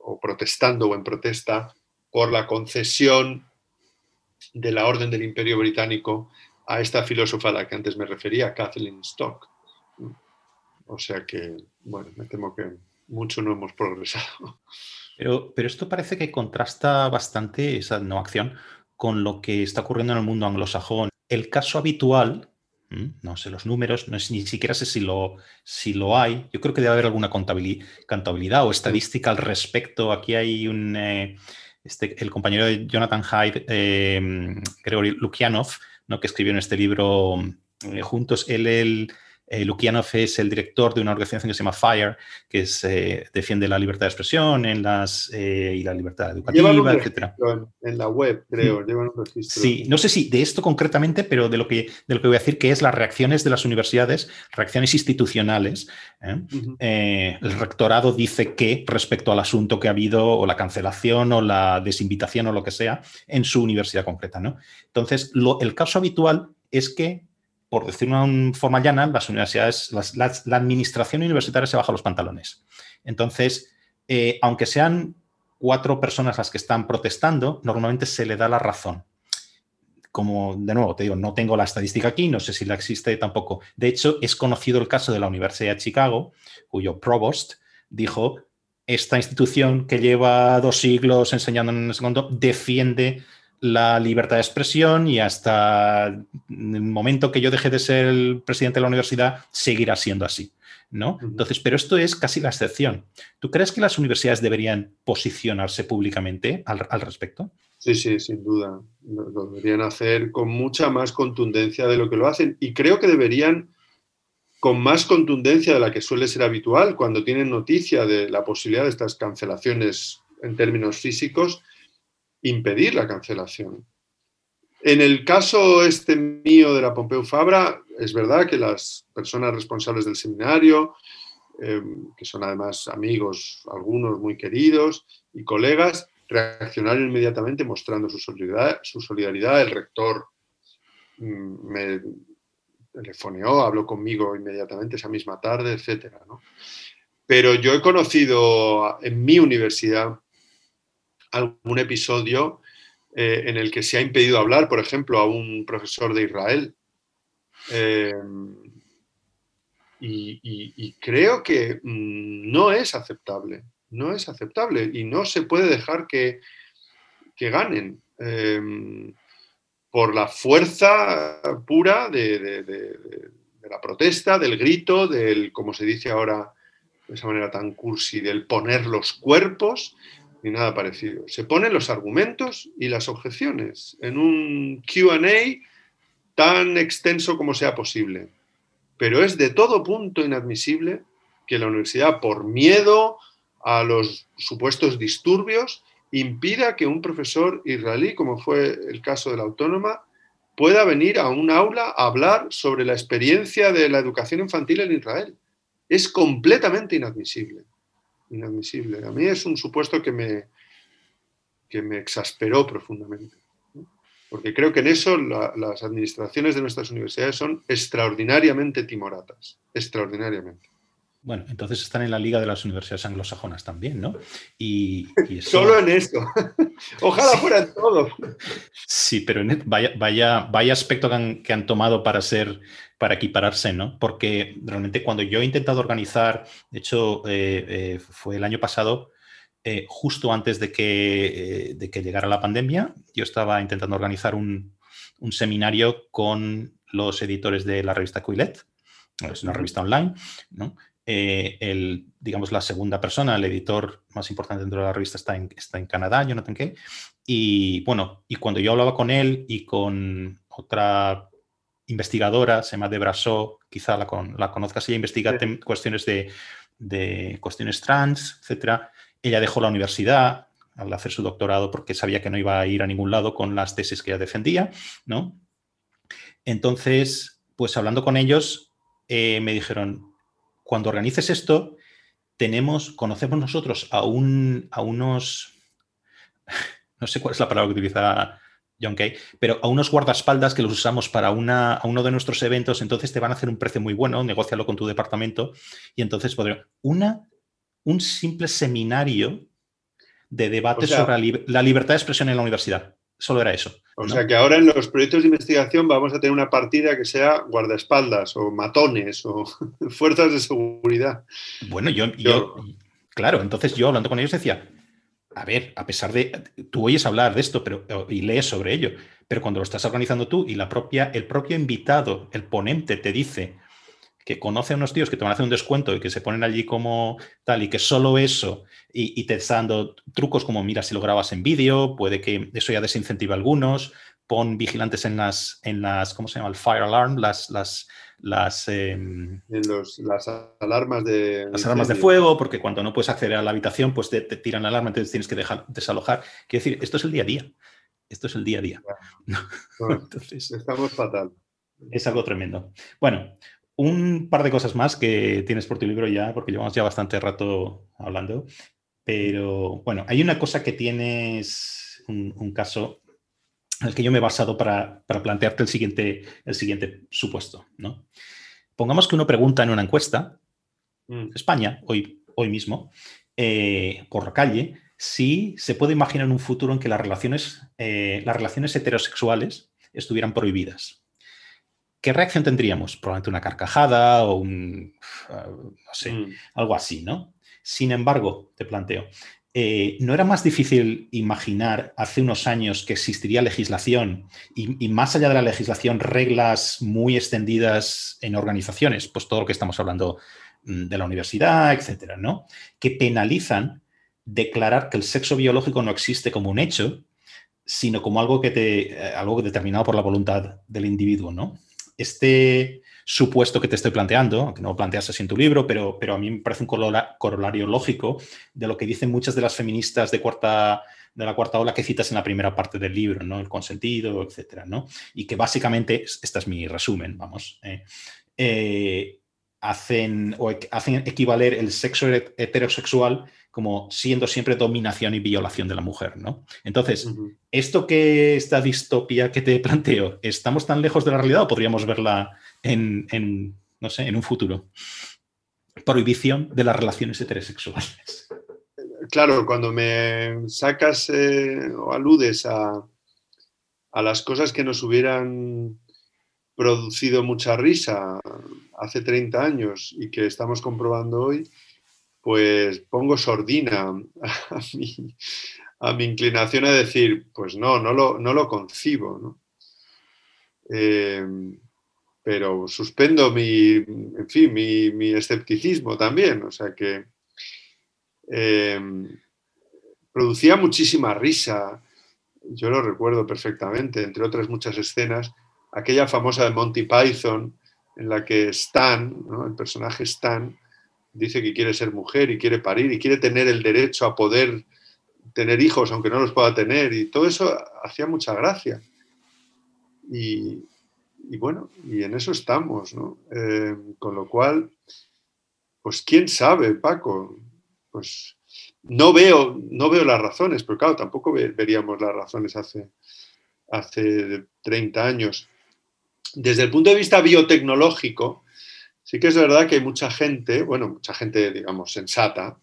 o protestando o en protesta por la concesión de la Orden del Imperio Británico a esta filósofa a la que antes me refería, Kathleen Stock. O sea que, bueno, me temo que mucho no hemos progresado. Pero, pero esto parece que contrasta bastante esa no acción con lo que está ocurriendo en el mundo anglosajón. El caso habitual, no sé los números, no ni siquiera sé si lo, si lo hay. Yo creo que debe haber alguna contabilidad o estadística al respecto. Aquí hay un, eh, este, el compañero de Jonathan Hyde, eh, Gregory Lukianov, ¿no? que escribió en este libro eh, juntos, él, él eh, es el director de una organización que se llama FIRE, que eh, defiende la libertad de expresión en las, eh, y la libertad educativa, etc. En, la web, creo, llevan un registro. Sí, no sé si de esto concretamente, pero de lo, que, de lo que voy a decir, que es las reacciones de las universidades, reacciones institucionales. el rectorado dice que respecto al asunto que ha habido, o la cancelación, o la desinvitación, o lo que sea, en su universidad concreta. ¿no? Entonces, el caso habitual es que por decirlo de una forma llana, las universidades, la administración universitaria se baja los pantalones. Entonces, eh, aunque sean cuatro personas las que están protestando, normalmente se le da la razón. Como, de nuevo, te digo, no tengo la estadística aquí, no sé si la existe tampoco. De hecho, es conocido el caso de la Universidad de Chicago, cuyo provost dijo, esta institución que lleva dos siglos enseñando en el segundo defiende la libertad de expresión y hasta el momento que yo deje de ser el presidente de la universidad seguirá siendo así. ¿no? Entonces, pero esto es casi la excepción. ¿Tú crees que las universidades deberían posicionarse públicamente al, respecto? Sí, sí, sin duda. Lo, deberían hacer con mucha más contundencia de lo que lo hacen y creo que deberían con más contundencia de la que suele ser habitual cuando tienen noticia de la posibilidad de estas cancelaciones en términos físicos, impedir la cancelación. En el caso este mío de la Pompeu Fabra, es verdad que las personas responsables del seminario, eh, que son además amigos, algunos muy queridos y colegas, reaccionaron inmediatamente mostrando su solidaridad. Su solidaridad. El rector mm, me telefoneó, habló conmigo inmediatamente esa misma tarde, etc. Pero yo he conocido en mi universidad algún episodio eh, en el que se ha impedido hablar, por ejemplo, a un profesor de Israel. Eh, y, creo que mm, no es aceptable, no es aceptable y no se puede dejar que, ganen eh, por la fuerza pura de, de, la protesta, del grito, del, como se dice ahora de esa manera tan cursi, del poner los cuerpos ni nada parecido. Se ponen los argumentos y las objeciones en un QA tan extenso como sea posible. Pero es de todo punto inadmisible que la universidad, por miedo a los supuestos disturbios, impida que un profesor israelí, como fue el caso de la autónoma, pueda venir a un aula a hablar sobre la experiencia de la educación infantil en Israel. Es completamente inadmisible inadmisible. A mí es un supuesto que me, que me exasperó profundamente. Porque creo que en eso las administraciones de nuestras universidades son extraordinariamente timoratas, extraordinariamente. Bueno, entonces están en la liga de las universidades anglosajonas también, ¿no? Y, Solo en esto. Ojalá fuera en todo. Sí, pero vaya, vaya, vaya aspecto que han, tomado para ser, para equipararse, ¿no? Porque realmente cuando yo he intentado organizar, de hecho, eh, eh, fue el año pasado, eh, justo antes de que, de que, llegara la pandemia, yo estaba intentando organizar un, un seminario con los editores de la revista Quillet, es una revista online, ¿no? Eh, el, digamos, la segunda persona, el editor más importante dentro de la revista está en, está en Canadá, Jonathan Kay. Y bueno, y cuando yo hablaba con él y con otra investigadora, se llama Debra So, quizá la, con, la conozcas, ella investiga cuestiones de, de, cuestiones trans, etcétera. Ella dejó la universidad al hacer su doctorado porque sabía que no iba a ir a ningún lado con las tesis que ella defendía, ¿no? Entonces, pues hablando con ellos, eh, me dijeron, cuando organices esto, tenemos, conocemos nosotros a, un, a unos, no sé cuál es la palabra que utiliza John Kay, pero a unos guardaespaldas que los usamos para una, a uno de nuestros eventos, entonces te van a hacer un precio muy bueno, negocialo con tu departamento y entonces podré. Una, un simple seminario de debate sobre la, libertad de expresión en la universidad. Solo era eso. O sea que ahora en los proyectos de investigación vamos a tener una partida que sea guardaespaldas o matones o fuerzas de seguridad. Bueno, yo, yo, claro, entonces yo hablando con ellos decía, a ver, a pesar de, tú oyes hablar de esto pero, y lees sobre ello, pero cuando lo estás organizando tú y la propia, el propio invitado, el ponente te dice que conoce a unos tíos que te van a hacer un descuento y que se ponen allí como tal y que solo eso y, te está dando trucos como mira si lo grabas en vídeo, puede que eso ya desincentive a algunos, pon vigilantes en las, en las, ¿cómo se llama? El fire alarm, las, las, las, em, las alarmas de... Las alarmas de fuego, porque cuando no puedes acceder a la habitación, pues te, tiran la alarma, entonces tienes que dejar, desalojar. Quiero decir, esto es el día a día. Esto es el día a día. estamos fatal. Es algo tremendo. Bueno, un par de cosas más que tienes por tu libro ya, porque llevamos ya bastante rato hablando. Pero bueno, hay una cosa que tienes, un, caso en el que yo me he basado para, plantearte el siguiente, el siguiente supuesto. ¿no? Pongamos que uno pregunta en una encuesta, mm. España, hoy, hoy mismo, eh, por la calle, si se puede imaginar un futuro en que las relaciones, eh, las relaciones heterosexuales estuvieran prohibidas. ¿Qué reacción tendríamos? Probablemente una carcajada o un, no sé, mm. algo así, ¿no? Sin embargo, te planteo, eh, ¿no era más difícil imaginar hace unos años que existiría legislación y, más allá de la legislación, reglas muy extendidas en organizaciones, pues todo lo que estamos hablando mm, de la universidad, etcétera, ¿no? Que penalizan declarar que el sexo biológico no existe como un hecho, sino como algo que te, eh, algo determinado por la voluntad del individuo, ¿no? Este supuesto que te estoy planteando, aunque no lo planteas así en tu libro, pero, pero a mí me parece un corolario lógico de lo que dicen muchas de las feministas de cuarta de la cuarta ola que citas en la primera parte del libro, ¿no? El consentido, etcétera, ¿no? Y que básicamente, este es mi resumen, vamos, eh, eh, hacen, o hacen equivaler el sexo heterosexual como siendo siempre dominación y violación de la mujer, ¿no? Entonces, esto que esta distopia que te planteo, ¿estamos tan lejos de la realidad o podríamos verla en, no sé, en un futuro. Prohibición de las relaciones heterosexuales. Claro, cuando me sacas eh, o aludes a, a las cosas que nos hubieran producido mucha risa hace 30 años y que estamos comprobando hoy, pues pongo sordina a mi, mi inclinación a decir, pues no, no lo, no lo concibo. ¿no? Eh, pero suspendo mi, en fin, mi, escepticismo también. O sea que em, producía muchísima risa, yo lo recuerdo perfectamente, entre otras muchas escenas, aquella famosa de Monty Python, en la que Stan, el personaje Stan, dice que quiere ser mujer y quiere parir y quiere tener el derecho a poder tener hijos aunque no los pueda tener y todo eso hacía mucha gracia. Y, bueno, y en eso estamos, ¿no? Eh, con lo cual, pues quién sabe, Paco, pues no veo, no veo las razones, pero claro, tampoco veríamos las razones hace, hace 30 años. Desde el punto de vista biotecnológico, sí que es verdad que hay mucha gente, bueno, mucha gente, digamos, sensata,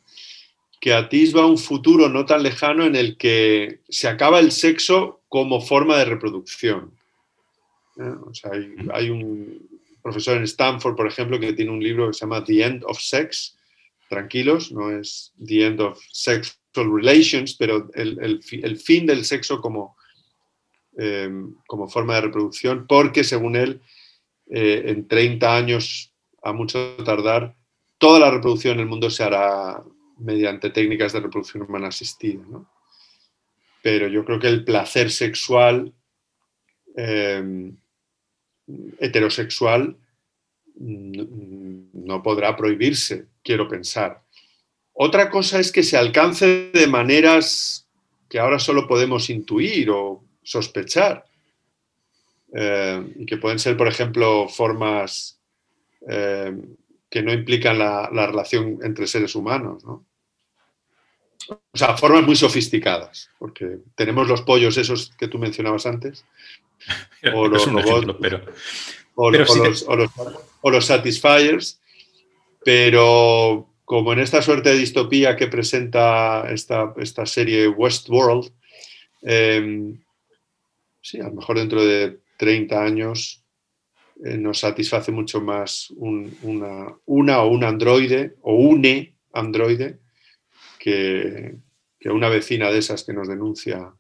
que atisba un futuro no tan lejano en el que se acaba el sexo como forma de reproducción. ¿eh? hay, un profesor en Stanford, por ejemplo, que tiene un libro que se llama The End of Sex. Tranquilos, no es The End of Sexual Relations, pero el, fin del sexo como, em, como forma de reproducción, porque según él, eh, en 30 años, a mucho tardar, toda la reproducción en el mundo se hará mediante técnicas de reproducción humana asistida. Pero yo creo que el placer sexual em, heterosexual no podrá prohibirse, quiero pensar. Otra cosa es que se alcance de maneras que ahora solo podemos intuir o sospechar, eh, y que pueden ser, por ejemplo, formas eh, que no implican la, relación entre seres humanos. o sea, formas muy sofisticadas, porque tenemos los pollos esos que tú mencionabas antes, o los robots, pero, o, los, o, los, satisfiers, pero como en esta suerte de distopía que presenta esta, esta serie Westworld, eh, sí, a lo mejor dentro de 30 años eh, nos satisface mucho más una, una, o un androide o une androide que, que una vecina de esas que nos denuncia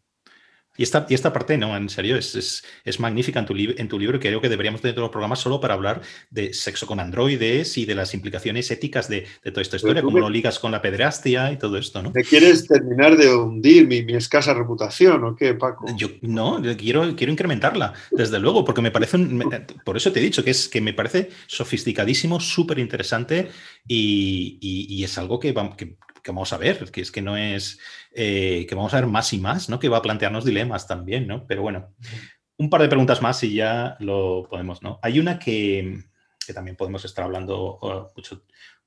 y esta, y esta parte, no, en serio, es, es, magnífica en tu, en tu libro. Creo que deberíamos tener todo el programa solo para hablar de sexo con androides y de las implicaciones éticas de, de toda esta historia, cómo lo ligas con la pederastia y todo esto, ¿no? ¿Te quieres terminar de hundir mi, mi, escasa reputación o qué, Paco? Yo no, quiero, quiero incrementarla, desde luego, porque me parece, un, por eso te he dicho que, es, que me parece sofisticadísimo, súper interesante y, y, es algo que, que, que vamos a ver, que es que no es, eh, que vamos a ver más y más, ¿no? Que va a plantearnos dilemas también, ¿no? Pero bueno, un par de preguntas más y ya lo podemos, ¿no? Hay una que, también podemos estar hablando oh, mucho,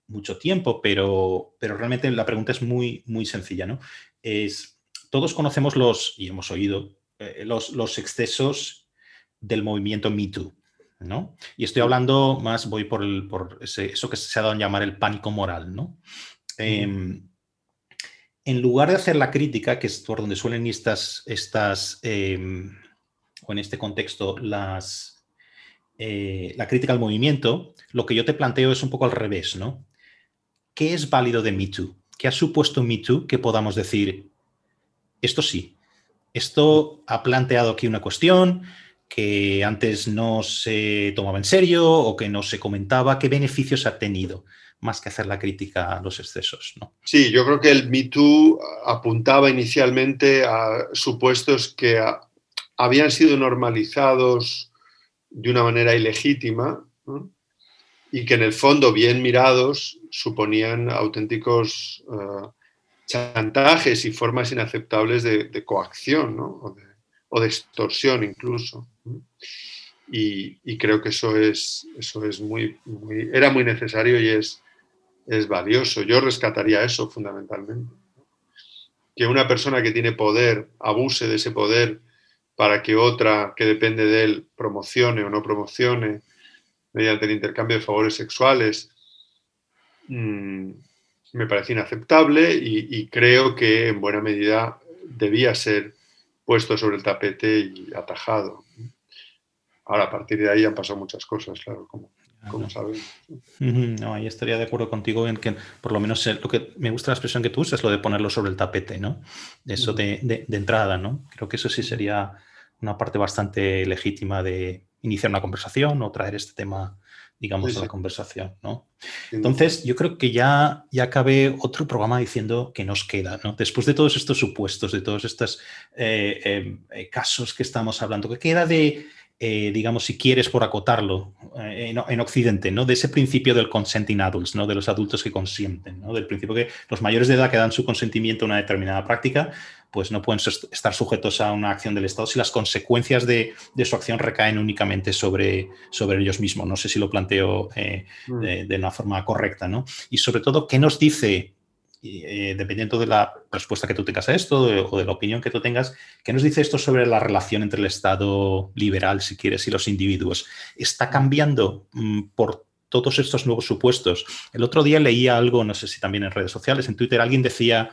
mucho tiempo, pero, pero realmente la pregunta es muy, muy sencilla, ¿no? Es, todos conocemos los, y hemos oído, eh, los, los excesos del movimiento Me Too, ¿no? Y estoy hablando más, voy por, el, por eso que se ha dado a llamar el pánico moral, ¿no? Em, en lugar de hacer la crítica, que es por donde suelen ir estas, estas em, o en este contexto, las, eh, la crítica al movimiento, lo que yo te planteo es un poco al revés, ¿no? ¿Qué es válido de Me Too? ¿Qué ha supuesto Me Too que podamos decir, esto sí, esto ha planteado aquí una cuestión que antes no se tomaba en serio o que no se comentaba, qué beneficios ha tenido? Más que hacer la crítica a los excesos. ¿no? Sí, yo creo que el Me Too apuntaba inicialmente a supuestos que habían sido normalizados de una manera ilegítima y que en el fondo, bien mirados, suponían auténticos eh, chantajes y formas inaceptables de, coacción o, de, extorsión incluso. Y, creo que eso es, eso es muy, era muy necesario y es, es valioso. Yo rescataría eso fundamentalmente. Que una persona que tiene poder abuse de ese poder para que otra que depende de él promocione o no promocione mediante el intercambio de favores sexuales, mm, me parece inaceptable y, creo que en buena medida debía ser puesto sobre el tapete y atajado. Ahora, a partir de ahí han pasado muchas cosas, claro, como, como sabes. No, ahí estaría de acuerdo contigo en que, por lo menos, lo que me gusta la expresión que tú usas es lo de ponerlo sobre el tapete, ¿no? Eso de, entrada, ¿no? Creo que eso sí sería una parte bastante legítima de iniciar una conversación o traer este tema, digamos, a la conversación, ¿no? Entonces, yo creo que ya, ya acabé otro programa diciendo que nos queda, ¿no? Después de todos estos supuestos, de todos estos eh, eh, eh, casos que estamos hablando, ¿qué queda de eh, digamos, si quieres por acotarlo, eh, en, Occidente, ¿no? De ese principio del consenting adults, ¿no? De los adultos que consienten, ¿no? Del principio que los mayores de edad que dan su consentimiento a una determinada práctica, pues no pueden estar sujetos a una acción del Estado si las consecuencias de, su acción recaen únicamente sobre, sobre ellos mismos. No sé si lo planteo eh, mm. de, de, una forma correcta, ¿no? Y sobre todo, ¿qué nos dice eh, dependiendo de la respuesta que tú tengas a esto o de la opinión que tú tengas, ¿qué nos dice esto sobre la relación entre el Estado liberal, si quieres, y los individuos? ¿Está cambiando mm, por todos estos nuevos supuestos? El otro día leía algo, no sé si también en redes sociales, en Twitter, alguien decía,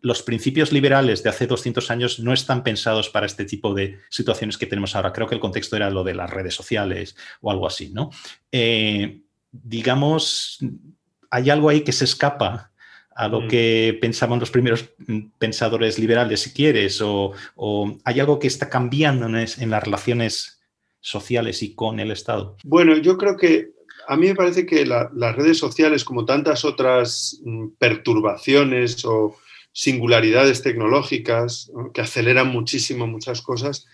los principios liberales de hace 200 años no están pensados para este tipo de situaciones que tenemos ahora. Creo que el contexto era lo de las redes sociales o algo así, ¿no? Eh, digamos, hay algo ahí que se escapa a lo mm. que pensaban los primeros mm, pensadores liberales, si quieres, o, hay algo que está cambiando en, las relaciones sociales y con el Estado? Bueno, yo creo que a mí me parece que las redes sociales, como tantas otras mm, perturbaciones o singularidades tecnológicas que aceleran muchísimo muchas cosas,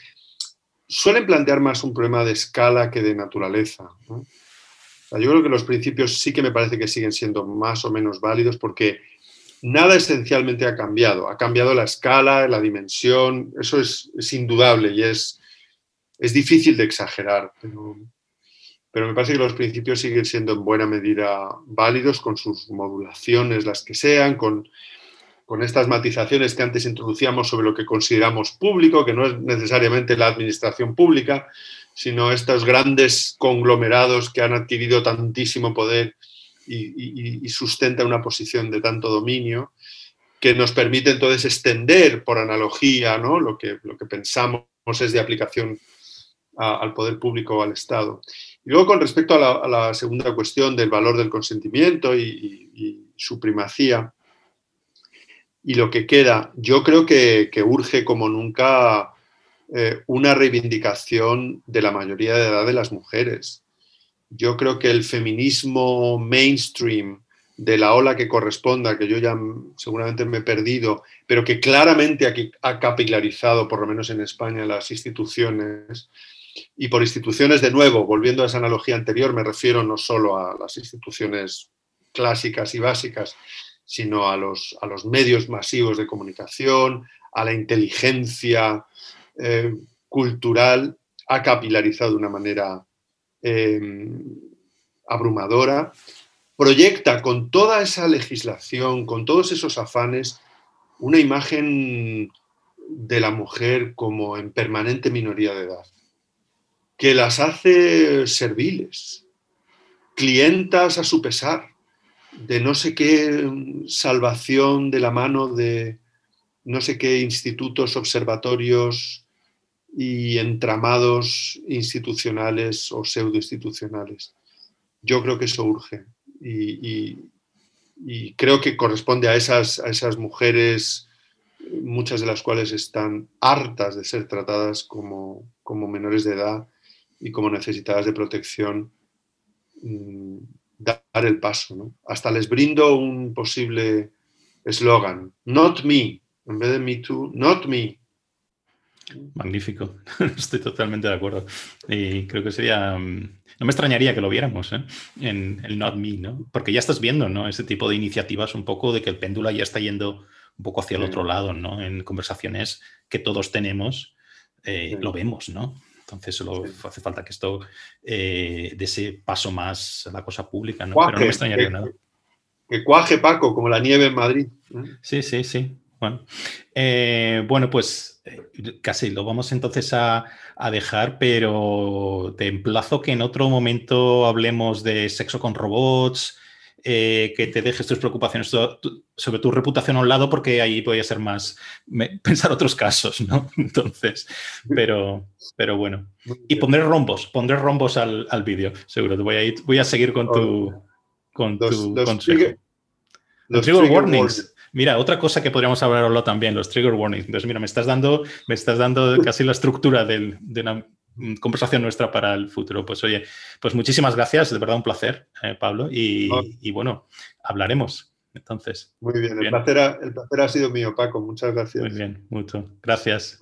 suelen plantear más un problema de escala que de naturaleza. yo creo que los principios sí que me parece que siguen siendo más o menos válidos porque nada esencialmente ha cambiado. Ha cambiado la escala, la dimensión, eso es, indudable y es, es, difícil de exagerar. Pero, me parece que los principios siguen siendo en buena medida válidos con sus modulaciones, las que sean, con, con estas matizaciones que antes introducíamos sobre lo que consideramos público, que no es necesariamente la administración pública, sino estos grandes conglomerados que han adquirido tantísimo poder y, sustenta una posición de tanto dominio, que nos permite entonces extender por analogía ¿no? lo, que, lo que pensamos es de aplicación al poder público o al Estado. Y luego con respecto a la, segunda cuestión del valor del consentimiento y, su primacía y lo que queda, yo creo que, urge como nunca eh, una reivindicación de la mayoría de edad de las mujeres yo creo que el feminismo mainstream de la ola que corresponda, que yo ya seguramente me he perdido, pero que claramente ha capilarizado, por lo menos en España, las instituciones, y por instituciones, de nuevo, volviendo a esa analogía anterior, me refiero no solo a las instituciones clásicas y básicas, sino a los, a los medios masivos de comunicación, a la inteligencia eh, cultural, ha capilarizado de una manera Em, abrumadora, proyecta con toda esa legislación, con todos esos afanes, una imagen de la mujer como en permanente minoría de edad, que las hace serviles, clientas a su pesar, de no sé qué salvación de la mano de no sé qué institutos, observatorios y entramados institucionales o pseudoinstitucionales. Yo creo que eso urge y, creo que corresponde a esas, a esas mujeres, muchas de las cuales están hartas de ser tratadas como, menores de edad y como necesitadas de protección, mm, dar el paso. Hasta les brindo un posible eslogan, not me, en vez de me too, not me, Magnífico, estoy totalmente de acuerdo. Y creo que sería. Mm, no me extrañaría que lo viéramos ¿eh? en el Not Me, ¿no? Porque ya estás viendo, ¿no? Ese tipo de iniciativas, un poco de que el péndulo ya está yendo un poco hacia el otro lado, ¿no? En conversaciones que todos tenemos, eh, lo vemos, ¿no? Entonces solo hace falta que esto eh, dé ese paso más a la cosa pública, ¿no? Pero no me extrañaría nada. Que cuaje, Paco, como la nieve en Madrid. Sí, sí, sí. Bueno, eh, bueno pues eh, casi lo vamos entonces a, dejar, pero te emplazo que en otro momento hablemos de sexo con robots, eh, que te dejes tus preocupaciones sobre tu reputación a un lado, porque ahí podría ser más pensar otros casos, ¿no? Entonces, pero, pero bueno. Y pondré rombos, pondré rombos al, vídeo, seguro. Te voy a, ir, voy a seguir con tu, con tu los, los trigger warnings. Mira, otra cosa que podríamos hablarlo también, los trigger warnings. Entonces, mira, me estás dando, me estás dando casi la estructura de una conversación nuestra para el futuro. Pues oye, pues muchísimas gracias, de verdad un placer, eh, Pablo, y, bueno, hablaremos. Entonces. Muy bien, El, placer ha, el placer ha sido mío, Paco. Muchas gracias. Muy bien, mucho. Gracias.